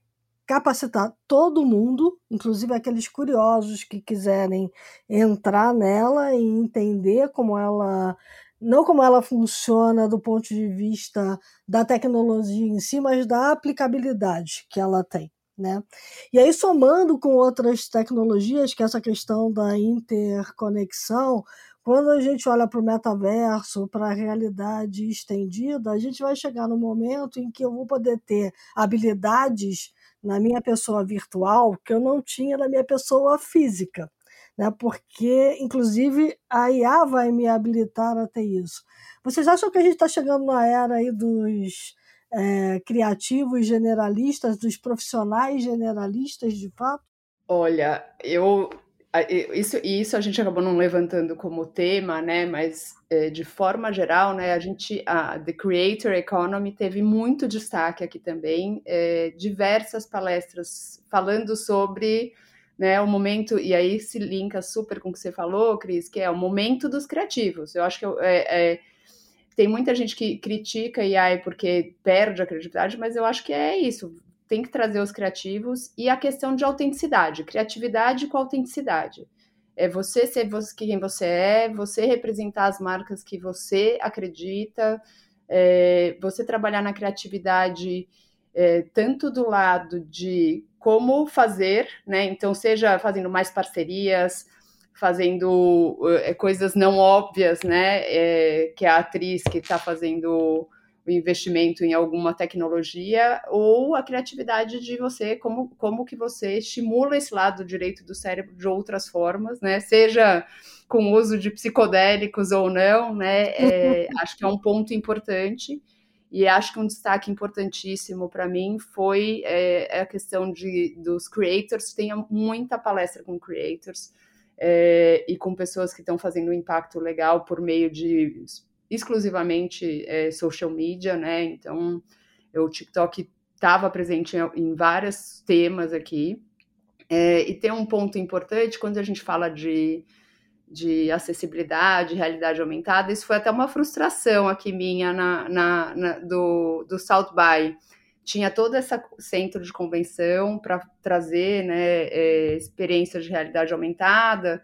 capacitar todo mundo, inclusive aqueles curiosos que quiserem entrar nela e entender como ela não como ela funciona do ponto de vista da tecnologia em si, mas da aplicabilidade que ela tem. Né? E aí, somando com outras tecnologias, que é essa questão da interconexão, quando a gente olha para o metaverso, para a realidade estendida, a gente vai chegar no momento em que eu vou poder ter habilidades na minha pessoa virtual que eu não tinha na minha pessoa física. Né? Porque, inclusive, a IA vai me habilitar a ter isso. Vocês acham que a gente está chegando na era aí dos é, criativos generalistas, dos profissionais generalistas, de fato? Olha, eu isso, isso a gente acabou não levantando como tema, né? Mas é, de forma geral, né? A gente, a The Creator Economy teve muito destaque aqui também, é, diversas palestras falando sobre né, o momento, e aí se linka super com o que você falou, Cris, que é o momento dos criativos. Eu acho que é, é tem muita gente que critica a AI porque perde a credibilidade, mas eu acho que é isso. Tem que trazer os criativos e a questão de autenticidade, criatividade com autenticidade. É você ser você, quem você é, você representar as marcas que você acredita, é, você trabalhar na criatividade é, tanto do lado de como fazer, né? Então, seja fazendo mais parcerias, fazendo é, coisas não óbvias, né? É, que a atriz que está fazendo o investimento em alguma tecnologia, ou a criatividade de você, como, como que você estimula esse lado direito do cérebro de outras formas, né? Seja com uso de psicodélicos ou não, né? É, acho que é um ponto importante. E acho que um destaque importantíssimo para mim foi é, a questão de, dos creators. Tem muita palestra com creators é, e com pessoas que estão fazendo um impacto legal por meio de exclusivamente é, social media, né? Então, o TikTok estava presente em, em vários temas aqui. É, e tem um ponto importante quando a gente fala de, de acessibilidade, realidade aumentada, isso foi até uma frustração aqui minha na, na, na do, do South by tinha todo esse centro de convenção para trazer né, é, experiências de realidade aumentada.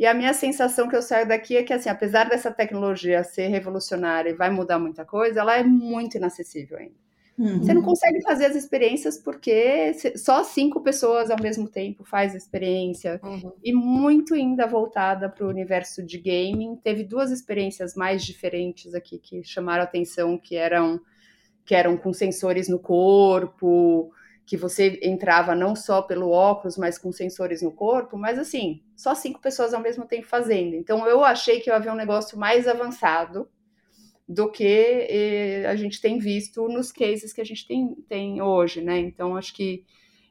E a minha sensação que eu saio daqui é que, assim, apesar dessa tecnologia ser revolucionária e vai mudar muita coisa, ela é muito inacessível ainda. Uhum. Você não consegue fazer as experiências porque só cinco pessoas ao mesmo tempo faz a experiência. Uhum. E muito ainda voltada para o universo de gaming. Teve duas experiências mais diferentes aqui que chamaram atenção, que eram que eram com sensores no corpo, que você entrava não só pelo óculos, mas com sensores no corpo, mas assim, só cinco pessoas ao mesmo tempo fazendo. Então eu achei que ia haver um negócio mais avançado do que eh, a gente tem visto nos cases que a gente tem, tem hoje, né? Então acho que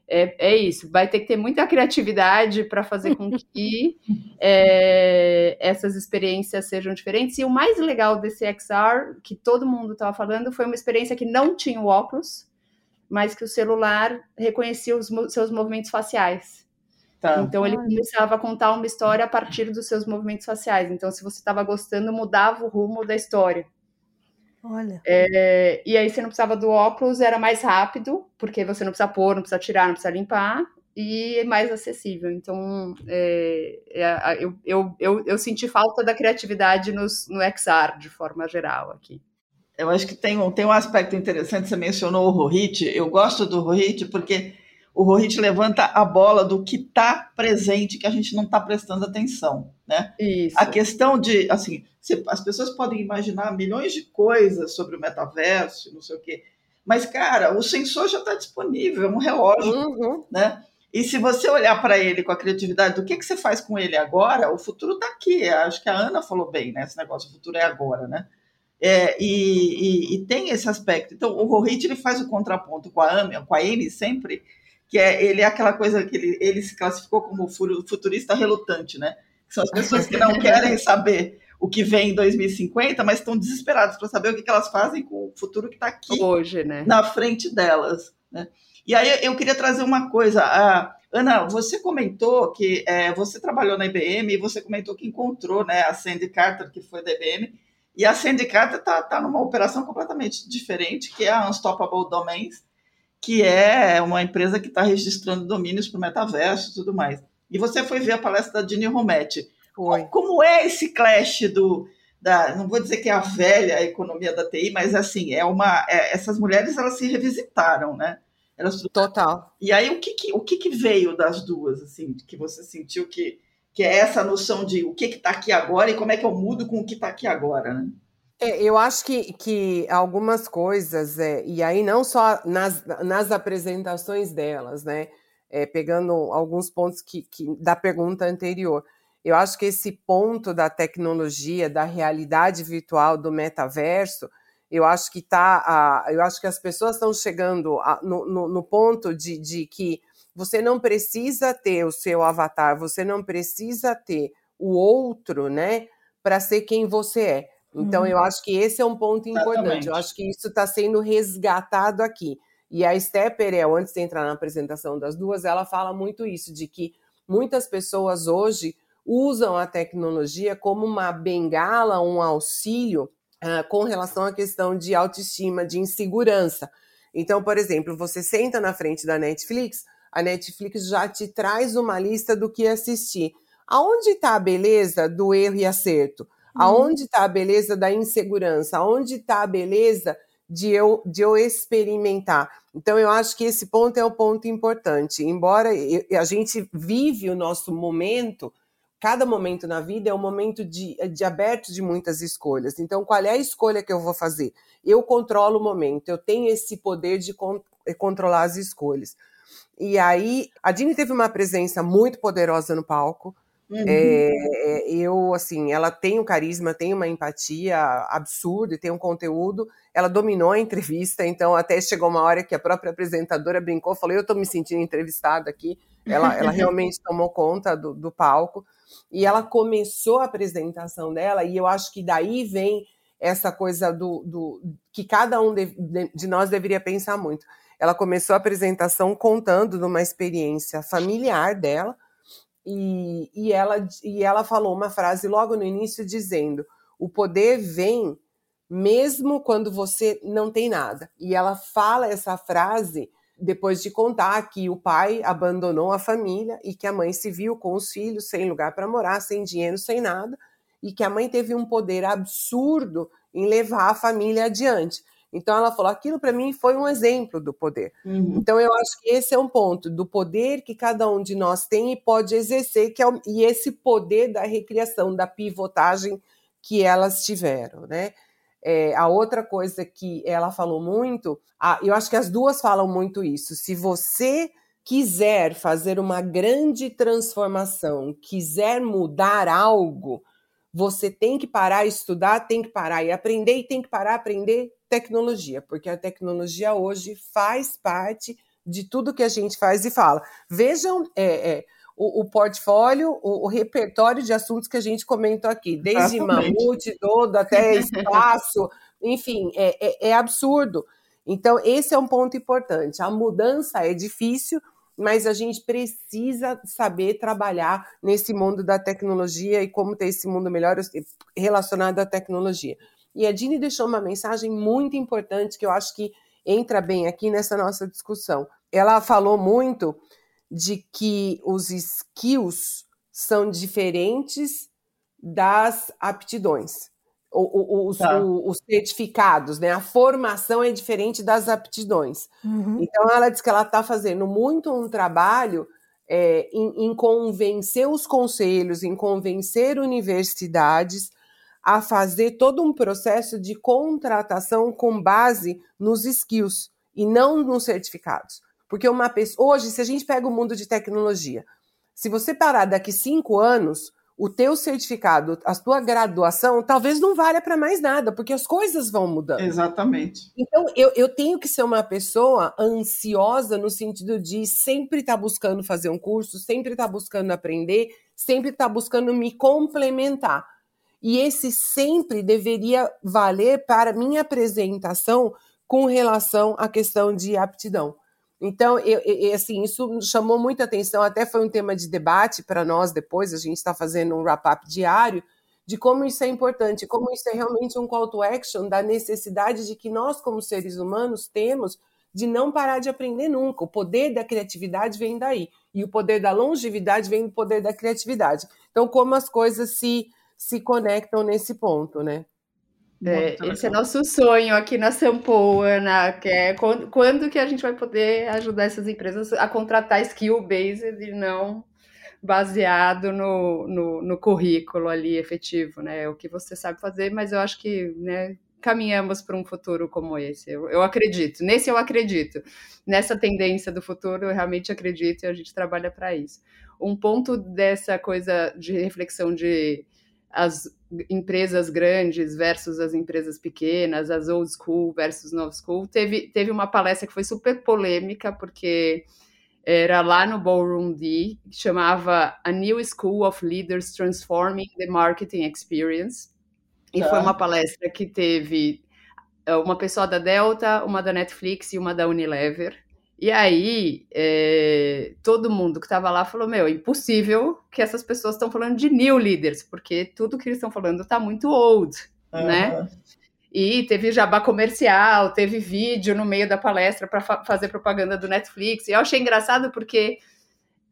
é, é isso, vai ter que ter muita criatividade para fazer com que é, essas experiências sejam diferentes. E o mais legal desse XR, que todo mundo estava falando, foi uma experiência que não tinha o óculos, mas que o celular reconhecia os seus movimentos faciais. Tá. Então ele começava a contar uma história a partir dos seus movimentos faciais. Então, se você estava gostando, mudava o rumo da história. Olha. É, e aí você não precisava do óculos, era mais rápido, porque você não precisa pôr, não precisa tirar, não precisa limpar, e mais acessível. Então, é, é, eu, eu, eu, eu, senti falta da criatividade nos, no XR, de forma geral, aqui. Eu acho que tem um, tem um aspecto interessante, você mencionou o Rohit, eu gosto do Rohit porque o Rohit levanta a bola do que está presente, que a gente não está prestando atenção, né? Isso. A questão de, assim, as pessoas podem imaginar milhões de coisas sobre o metaverso, não sei o quê, mas, cara, o sensor já está disponível, é um relógio, uhum. né? E se você olhar para ele com a criatividade do que, que você faz com ele agora, o futuro está aqui. Acho que a Ana falou bem, né? Esse negócio, o futuro é agora, né? É, e, e, e, tem esse aspecto. Então, o Rohit ele faz o contraponto com a Amy, com a Amy sempre, que é ele é aquela coisa que ele, ele se classificou como futurista relutante, né? Que são as pessoas que não querem saber o que vem em 2050, mas estão desesperadas para saber o que, que, elas fazem com o futuro que está aqui hoje, né? Na frente delas, né? E aí eu queria trazer uma coisa. A, Ana, você comentou que é, você trabalhou na IBM e você comentou que encontrou né, a Sandy Carter, que foi da IBM, e a Sandy Carter está tá numa operação completamente diferente, que é a Unstoppable Domains, que é uma empresa que está registrando domínios para o metaverso e tudo mais. E você foi ver a palestra da Dini Rometti. Como, como é esse clash do, da, não vou dizer que é a velha economia da TI, mas assim, é uma, é, essas mulheres elas se revisitaram, né? Elas, Total. E aí o que, que o que, que, veio das duas, assim, que você sentiu que, que é essa noção de o que está aqui agora e como é que eu mudo com o que está aqui agora, né? É, eu acho que, que algumas coisas, é, e aí não só nas, nas apresentações delas, né? É, pegando alguns pontos que, que, da pergunta anterior. Eu acho que esse ponto da tecnologia, da realidade virtual, do metaverso, eu acho que tá, eu acho que as pessoas estão chegando a, no, no, no, ponto de, de que você não precisa ter o seu avatar, você não precisa ter o outro, né, para ser quem você é. Então, eu uhum. acho que esse é um ponto importante. Exatamente. Eu acho que isso está sendo resgatado aqui. E a Esther Perel, antes de entrar na apresentação das duas, ela fala muito isso, de que muitas pessoas hoje usam a tecnologia como uma bengala, um auxílio uh, com relação à questão de autoestima, de insegurança. Então, por exemplo, você senta na frente da Netflix, a Netflix já te traz uma lista do que assistir. Aonde está a beleza do erro e acerto? Uhum. Aonde está a beleza da insegurança? Aonde está a beleza de eu, de eu experimentar? Então, eu acho que esse ponto é o ponto importante. Embora a gente vive o nosso momento, cada momento na vida é um momento de, de aberto de muitas escolhas. Então, qual é a escolha que eu vou fazer? Eu controlo o momento, eu tenho esse poder de con controlar as escolhas. E aí, a Dini teve uma presença muito poderosa no palco. Uhum. É, eu, assim, ela tem um carisma, tem uma empatia absurda e tem um conteúdo. Ela dominou a entrevista, então até chegou uma hora que a própria apresentadora brincou, falou: Eu estou me sentindo entrevistada aqui. Ela, ela realmente tomou conta do, do palco. E ela começou a apresentação dela, e eu acho que daí vem essa coisa do, do que cada um de, de, de nós deveria pensar muito. Ela começou a apresentação contando de uma experiência familiar dela, e, e, ela, e ela falou uma frase logo no início dizendo: o poder vem mesmo quando você não tem nada. E ela fala essa frase depois de contar que o pai abandonou a família e que a mãe se viu com os filhos sem lugar para morar, sem dinheiro, sem nada, e que a mãe teve um poder absurdo em levar a família adiante. Então ela falou: aquilo para mim foi um exemplo do poder. Uhum. Então eu acho que esse é um ponto do poder que cada um de nós tem e pode exercer, que é o, e esse poder da recriação, da pivotagem que elas tiveram, né? É, a outra coisa que ela falou muito, a, eu acho que as duas falam muito isso. Se você quiser fazer uma grande transformação, quiser mudar algo, você tem que parar e estudar, tem que parar e aprender, e tem que parar aprender tecnologia, porque a tecnologia hoje faz parte de tudo que a gente faz e fala. Vejam é, é, o, o, portfólio, o, o, repertório de assuntos que a gente comentou aqui, desde Exatamente. mamute todo até espaço, enfim, é, é, é absurdo. Então, esse é um ponto importante. A mudança é difícil, mas a gente precisa saber trabalhar nesse mundo da tecnologia e como ter esse mundo melhor relacionado à tecnologia. E a Dini deixou uma mensagem muito importante que eu acho que entra bem aqui nessa nossa discussão. Ela falou muito de que os skills são diferentes das aptidões. Os, tá. os, certificados, né? A formação é diferente das aptidões. Uhum. Então, ela diz que ela está fazendo muito um trabalho é, em, em, convencer os conselhos, em convencer universidades a fazer todo um processo de contratação com base nos skills e não nos certificados. Porque uma pessoa, hoje, se a gente pega o mundo de tecnologia, se você parar daqui cinco anos, o teu certificado, a tua graduação, talvez não valha para mais nada, porque as coisas vão mudando. Exatamente. Então, eu, eu tenho que ser uma pessoa ansiosa no sentido de sempre estar tá buscando fazer um curso, sempre estar tá buscando aprender, sempre estar tá buscando me complementar. E esse sempre deveria valer para minha apresentação com relação à questão de aptidão. Então, eu, eu, assim, isso chamou muita atenção, até foi um tema de debate para nós depois, a gente está fazendo um wrap-up diário, de como isso é importante, como isso é realmente um call to action da necessidade de que nós, como seres humanos, temos de não parar de aprender nunca. O poder da criatividade vem daí. E o poder da longevidade vem do poder da criatividade. Então, como as coisas se se conectam nesse ponto, né? É, esse é nosso sonho aqui na Sampoa, na, que é quando, quando, que a gente vai poder ajudar essas empresas a contratar skill-based e não baseado no, no, no, currículo ali efetivo, né? O que você sabe fazer, mas eu acho que né, caminhamos para um futuro como esse. Eu, eu acredito, nesse eu acredito. Nessa tendência do futuro, eu realmente acredito e a gente trabalha para isso. Um ponto dessa coisa de reflexão de as empresas grandes versus as empresas pequenas, as old school versus new school. Teve, teve uma palestra que foi super polêmica, porque era lá no Ballroom D, que chamava A New School of Leaders Transforming the Marketing Experience. E tá. foi uma palestra que teve eh, uma pessoa da Delta, uma da Netflix e uma da Unilever. E aí, é, todo mundo que estava lá falou: Meu, é impossível que essas pessoas estão falando de new leaders, porque tudo que eles estão falando está muito old, uhum. né? E teve jabá comercial, teve vídeo no meio da palestra para fa fazer propaganda do Netflix. E eu achei engraçado porque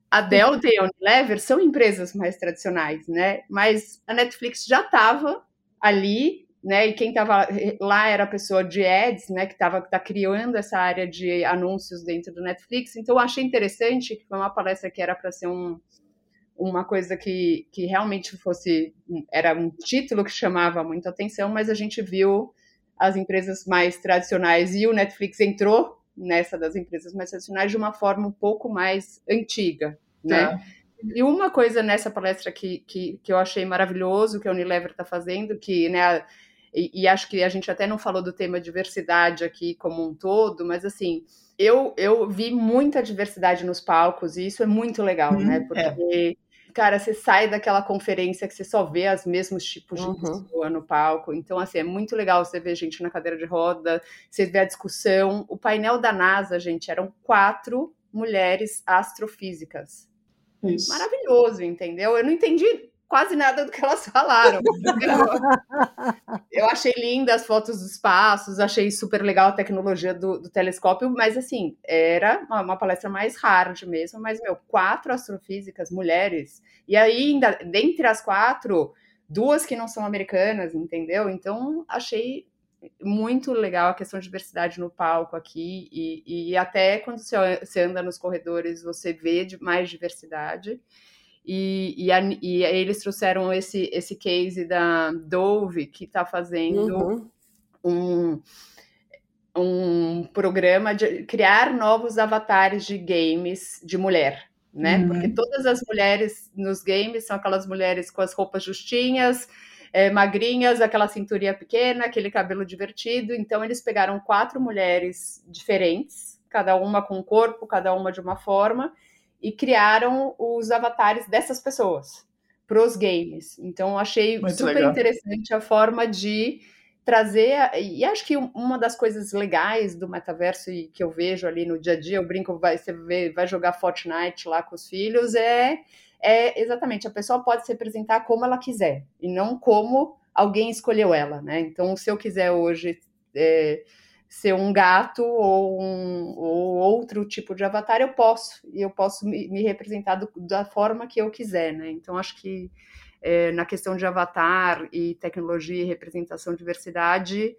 a Delta e a Unilever são empresas mais tradicionais, né? Mas a Netflix já estava ali né? E quem estava lá era a pessoa de ads, né? Que estava tá criando essa área de anúncios dentro do Netflix. Então eu achei interessante que foi uma palestra que era para ser um, uma coisa que, que realmente fosse era um título que chamava muita atenção, mas a gente viu as empresas mais tradicionais e o Netflix entrou nessa das empresas mais tradicionais de uma forma um pouco mais antiga, né? Tá. E uma coisa nessa palestra que, que, que eu achei maravilhoso que a Unilever está fazendo, que né, e, e, acho que a gente até não falou do tema diversidade aqui como um todo, mas assim, eu, eu vi muita diversidade nos palcos e isso é muito legal, uhum, né? É. Porque, é. cara, você sai daquela conferência que você só vê os mesmos tipos de uhum. pessoa no palco. Então, assim, é muito legal você ver gente na cadeira de roda, você vê a discussão. O painel da NASA, gente, eram quatro mulheres astrofísicas. Isso. Maravilhoso, entendeu? Eu não entendi quase nada do que elas falaram. eu achei linda as fotos dos passos, achei super legal a tecnologia do, do telescópio, mas assim, era uma, uma, palestra mais hard mesmo, mas, meu, quatro astrofísicas, mulheres, e aí, ainda, dentre as quatro, duas que não são americanas, entendeu? Então, achei muito legal a questão de diversidade no palco aqui, e, e até quando você anda nos corredores, você vê mais diversidade. E, e, a, e eles trouxeram esse, esse case da Dove, que está fazendo uhum. um, um programa de criar novos avatares de games de mulher, né? Uhum. Porque todas as mulheres nos games são aquelas mulheres com as roupas justinhas, é, magrinhas, aquela cinturinha pequena, aquele cabelo divertido. Então, eles pegaram quatro mulheres diferentes, cada uma com um corpo, cada uma de uma forma, e criaram os avatares dessas pessoas para os games. Então, achei Muito super legal. interessante a forma de trazer. E acho que uma das coisas legais do metaverso e que eu vejo ali no dia a dia, eu brinco, vai, você vê, vai jogar Fortnite lá com os filhos, é, é exatamente, a pessoa pode se representar como ela quiser, e não como alguém escolheu ela, né? Então, se eu quiser hoje. É, ser um gato ou, um, ou outro tipo de avatar, eu posso, e eu posso me, me representar do, da forma que eu quiser, né? Então, acho que é, na questão de avatar e tecnologia e representação de diversidade,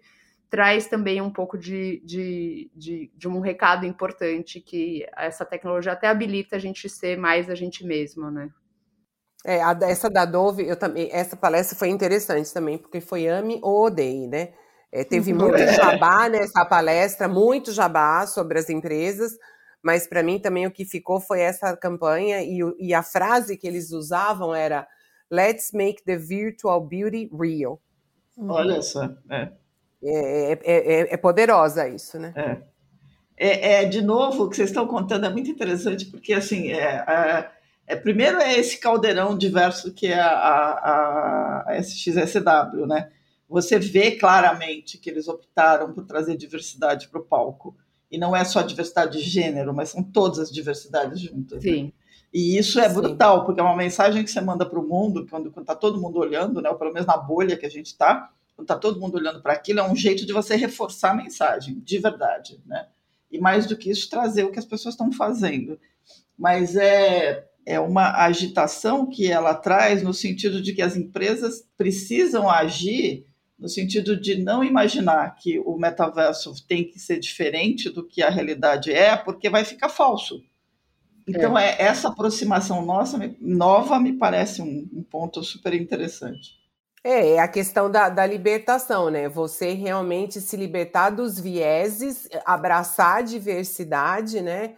traz também um pouco de, de, de, de, um recado importante que essa tecnologia até habilita a gente ser mais a gente mesmo, né? É, a, essa da Dove, eu também, essa palestra foi interessante também, porque foi ame ou odeie, né? É, teve muito jabá nessa palestra, muito jabá sobre as empresas, mas para mim também o que ficou foi essa campanha e, e, a frase que eles usavam era Let's make the virtual beauty real. Olha só, é. É, é, é, é poderosa isso, né? É. É, é, de novo, o que vocês estão contando é muito interessante, porque, assim, é, é, primeiro é esse caldeirão diverso que é a, a, a SXSW, né? Você vê claramente que eles optaram por trazer diversidade para o palco. E não é só diversidade de gênero, mas são todas as diversidades juntas. Né? Sim. Né? E isso é Sim. brutal, porque é uma mensagem que você manda para o mundo, quando está todo mundo olhando, né, ou pelo menos na bolha que a gente está, quando está todo mundo olhando para aquilo, é um jeito de você reforçar a mensagem, de verdade. Né? E mais do que isso, trazer o que as pessoas estão fazendo. Mas é, é uma agitação que ela traz no sentido de que as empresas precisam agir no sentido de não imaginar que o metaverso tem que ser diferente do que a realidade é, porque vai ficar falso. Então, é. é essa aproximação nossa, nova me parece um, um, ponto super interessante. É, é a questão da, da libertação, né? Você realmente se libertar dos vieses, abraçar a diversidade, né?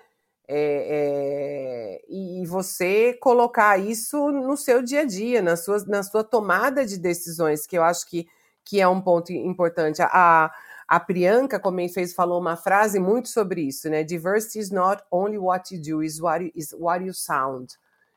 É, é, e você colocar isso no seu dia a dia, na sua, na sua tomada de decisões, que eu acho que que é um ponto importante. A, a Priyanka, como fez, falou uma frase muito sobre isso, né? Diversity is not only what you do, is what you, is what you sound.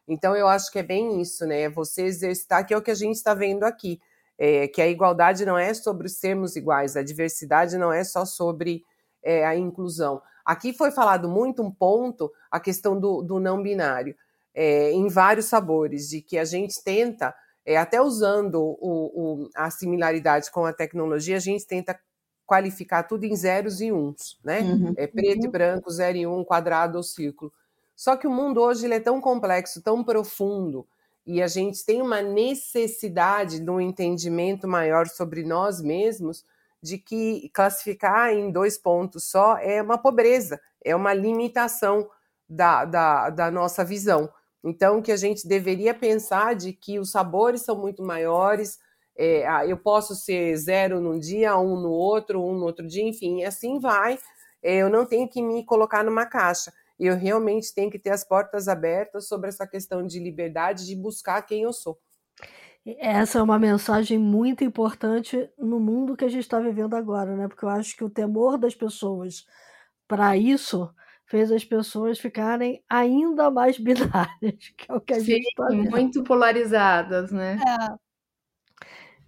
Então, eu acho que é bem isso, né? É você exercitar, que é o que a gente está vendo aqui. É, que a igualdade não é sobre sermos iguais, a diversidade não é só sobre é, a inclusão. Aqui foi falado muito um ponto, a questão do, do não binário, é, em vários sabores, de que a gente tenta é, até usando o, o, a similaridade com a tecnologia, a gente tenta qualificar tudo em zeros e uns, né? Uhum. É preto uhum. e branco, zero e um, quadrado ou círculo. Só que o mundo hoje ele é tão complexo, tão profundo, e a gente tem uma necessidade de um entendimento maior sobre nós mesmos, de que classificar em dois pontos só é uma pobreza, é uma limitação da, da, da nossa visão. Então, que a gente deveria pensar de que os sabores são muito maiores, é, ah, eu posso ser zero num dia, um no outro, um no outro dia, enfim, assim vai. É, eu não tenho que me colocar numa caixa. Eu realmente tenho que ter as portas abertas sobre essa questão de liberdade, de buscar quem eu sou. Essa é uma mensagem muito importante no mundo que a gente está vivendo agora, né? Porque eu acho que o temor das pessoas para isso fez as pessoas ficarem ainda mais binárias, que é o que a Sim, gente está vendo. muito polarizadas, né? É.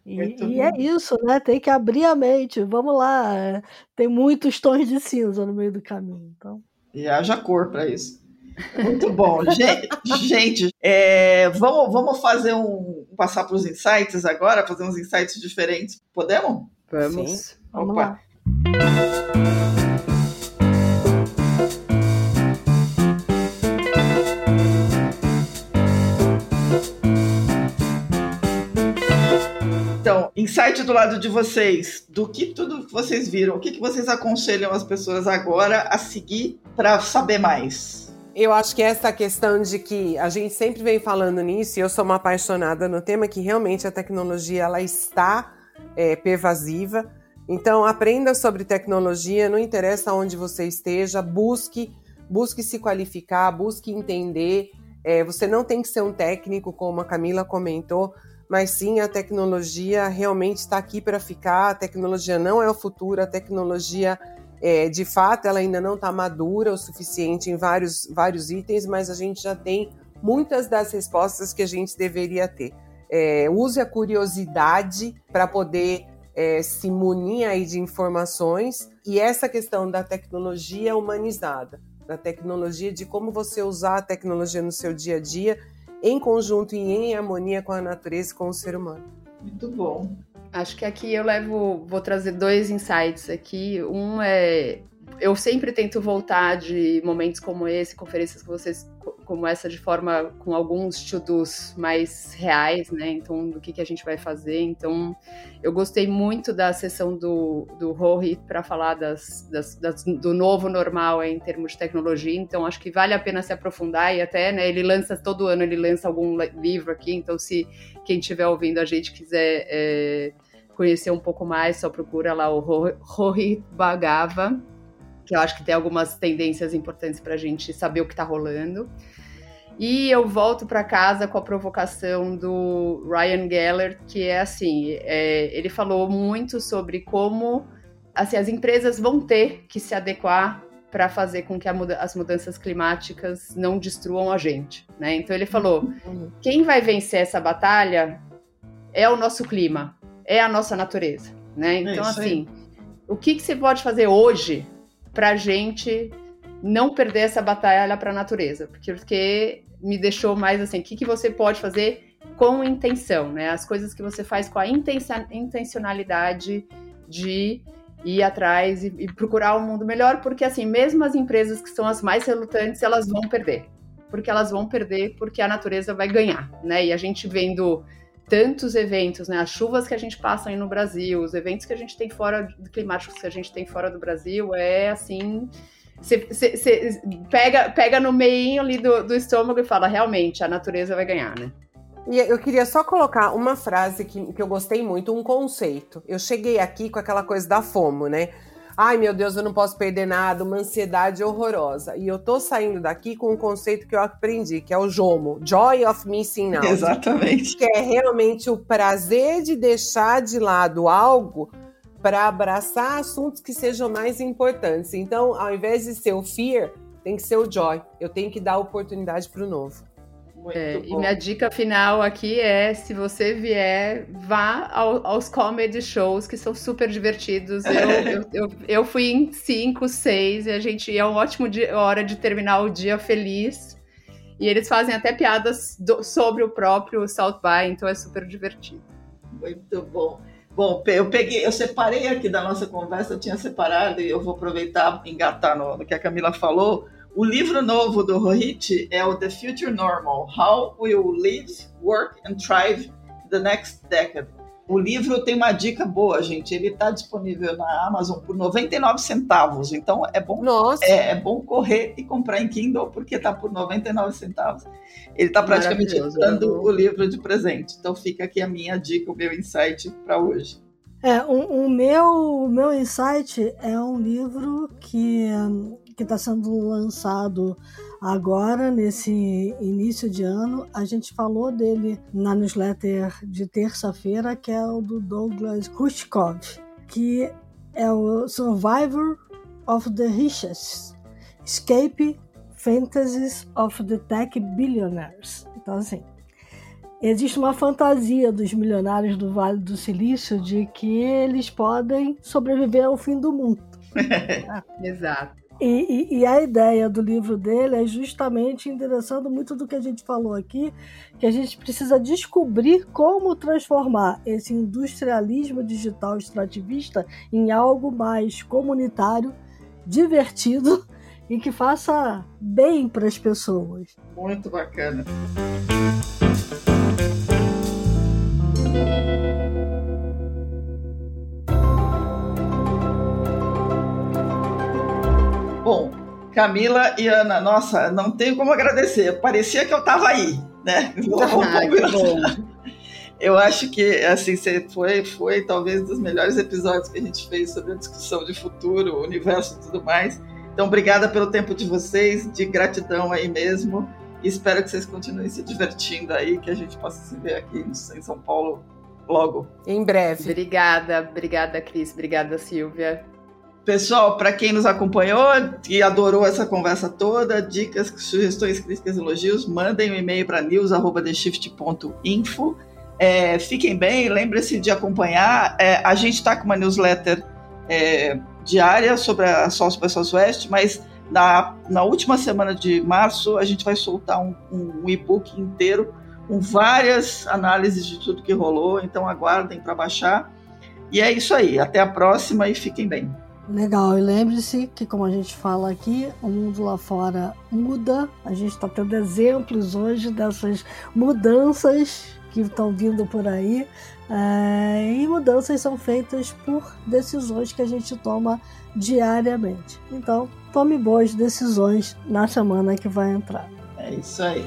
E, e é isso, né? Tem que abrir a mente. Vamos lá. É, tem muitos tons de cinza no meio do caminho. Então. E haja cor para isso. Muito bom. gente, gente é, vamos, vamos fazer um. passar para os insights agora, fazer uns insights diferentes. Podemos? Vamos. Sim. Vamos Opa. lá. Insight do lado de vocês, do que tudo vocês viram, o que, que vocês aconselham as pessoas agora a seguir para saber mais? Eu acho que essa questão de que a gente sempre vem falando nisso, e eu sou uma apaixonada no tema, que realmente a tecnologia ela está é, pervasiva. Então aprenda sobre tecnologia, não interessa onde você esteja, busque, busque se qualificar, busque entender. É, você não tem que ser um técnico, como a Camila comentou, mas sim a tecnologia realmente está aqui para ficar. A tecnologia não é o futuro, a tecnologia, é, de fato, ela ainda não está madura o suficiente em vários, vários itens, mas a gente já tem muitas das respostas que a gente deveria ter. É, use a curiosidade para poder é, se munir aí de informações e essa questão da tecnologia humanizada, da tecnologia, de como você usar a tecnologia no seu dia a dia, em conjunto e em harmonia com a natureza e com o ser humano. Muito bom. Acho que aqui eu levo, vou trazer dois insights aqui. Um é eu sempre tento voltar de momentos como esse, conferências com vocês como essa, de forma com alguns to-dos mais reais, né? Então, do que, que a gente vai fazer. Então, eu gostei muito da sessão do, do Rory para falar das, das, das, do novo normal em termos de tecnologia. Então, acho que vale a pena se aprofundar e até, né? Ele lança todo ano, ele lança algum livro aqui. Então, se quem estiver ouvindo a gente quiser é, conhecer um pouco mais, só procura lá o Rory Bagava que eu acho que tem algumas tendências importantes para a gente saber o que está rolando. E eu volto para casa com a provocação do Ryan Geller, que é assim, é, ele falou muito sobre como assim, as empresas vão ter que se adequar para fazer com que muda as mudanças climáticas não destruam a gente. Né? Então ele falou: quem vai vencer essa batalha é o nosso clima, é a nossa natureza. Né? Então, é assim, o que, que você pode fazer hoje para a gente não perder essa batalha para a natureza, porque, me deixou mais assim, o que, que você pode fazer com intenção, né? As coisas que você faz com a intencionalidade de ir atrás e, e, procurar um mundo melhor, porque assim, mesmo as empresas que são as mais relutantes, elas vão perder. Porque elas vão perder porque a natureza vai ganhar, né? E a gente vendo tantos eventos, né? As chuvas que a gente passa aí no Brasil, os eventos que a gente tem fora climáticos que a gente tem fora do Brasil, é assim. Você pega, pega no meio ali do, do estômago e fala, realmente, a natureza vai ganhar, né? E eu queria só colocar uma frase que, que eu gostei muito, um conceito. Eu cheguei aqui com aquela coisa da FOMO, né? Ai meu Deus, eu não posso perder nada, uma ansiedade horrorosa. E eu tô saindo daqui com um conceito que eu aprendi, que é o JOMO, Joy of Missing Out. Exatamente. Que é realmente o prazer de deixar de lado algo para abraçar assuntos que sejam mais importantes. Então, ao invés de ser o fear, tem que ser o joy. Eu tenho que dar oportunidade para o novo. É, e minha dica final aqui é: se você vier, vá ao, aos comedy shows, que são super divertidos. Eu, eu, eu, eu, fui em cinco, seis, e a gente é um ótimo dia, hora de terminar o dia feliz. E eles fazem até piadas do, sobre o próprio South By, então é super divertido. Muito bom. Bom, eu peguei, eu separei aqui da nossa conversa, eu tinha separado e eu vou aproveitar engatar no, no que a Camila falou o livro novo do Rohit é o The Future Normal: How We Will Live, Work and Thrive the Next Decade. O livro tem uma dica boa, gente. Ele está disponível na Amazon por 99 centavos. Então é bom, é, é, bom correr e comprar em Kindle porque está por 99 centavos. Ele está praticamente dando o livro de presente. Então fica aqui a minha dica, o meu insight para hoje. É, o, o, meu, o meu insight é um livro que que está sendo lançado agora, nesse início de ano. A gente falou dele na newsletter de terça-feira, que é o do Douglas Krushkov, que é o Survivor of the Richest, Escape Fantasies of the Tech Billionaires. Então, assim, existe uma fantasia dos milionários do Vale do Silício de que eles podem sobreviver ao fim do mundo. Exato. E, e, e, a ideia do livro dele é justamente endereçando muito do que a gente falou aqui, que a gente precisa descobrir como transformar esse industrialismo digital extrativista em algo mais comunitário, divertido e que faça bem para as pessoas. Muito bacana. Camila e Ana, nossa, não tenho como agradecer. Parecia que eu estava aí, né? Ah, eu acho que assim você foi foi talvez dos melhores episódios que a gente fez sobre a discussão de futuro, universo e tudo mais. Então, obrigada pelo tempo de vocês, de gratidão aí mesmo. E espero que vocês continuem se divertindo aí, que a gente possa se ver aqui em São Paulo logo. Em breve. Obrigada, obrigada, Cris, obrigada, Silvia. Pessoal, para quem nos acompanhou e adorou essa conversa toda, dicas, sugestões, críticas, elogios, mandem um e-mail para news@theshift.info. É, fiquem bem, lembre-se de acompanhar. É, a gente está com uma newsletter é, diária sobre a South by Southwest, mas na, na última semana de março a gente vai soltar um, um e-book inteiro com várias análises de tudo que rolou, então aguardem para baixar. E é isso aí, até a próxima e fiquem bem. Legal, e lembre-se que, como a gente fala aqui, o mundo lá fora muda. A gente está tendo exemplos hoje dessas mudanças que estão vindo por aí. É, e mudanças são feitas por decisões que a gente toma diariamente. Então, tome boas decisões na semana que vai entrar. É isso aí.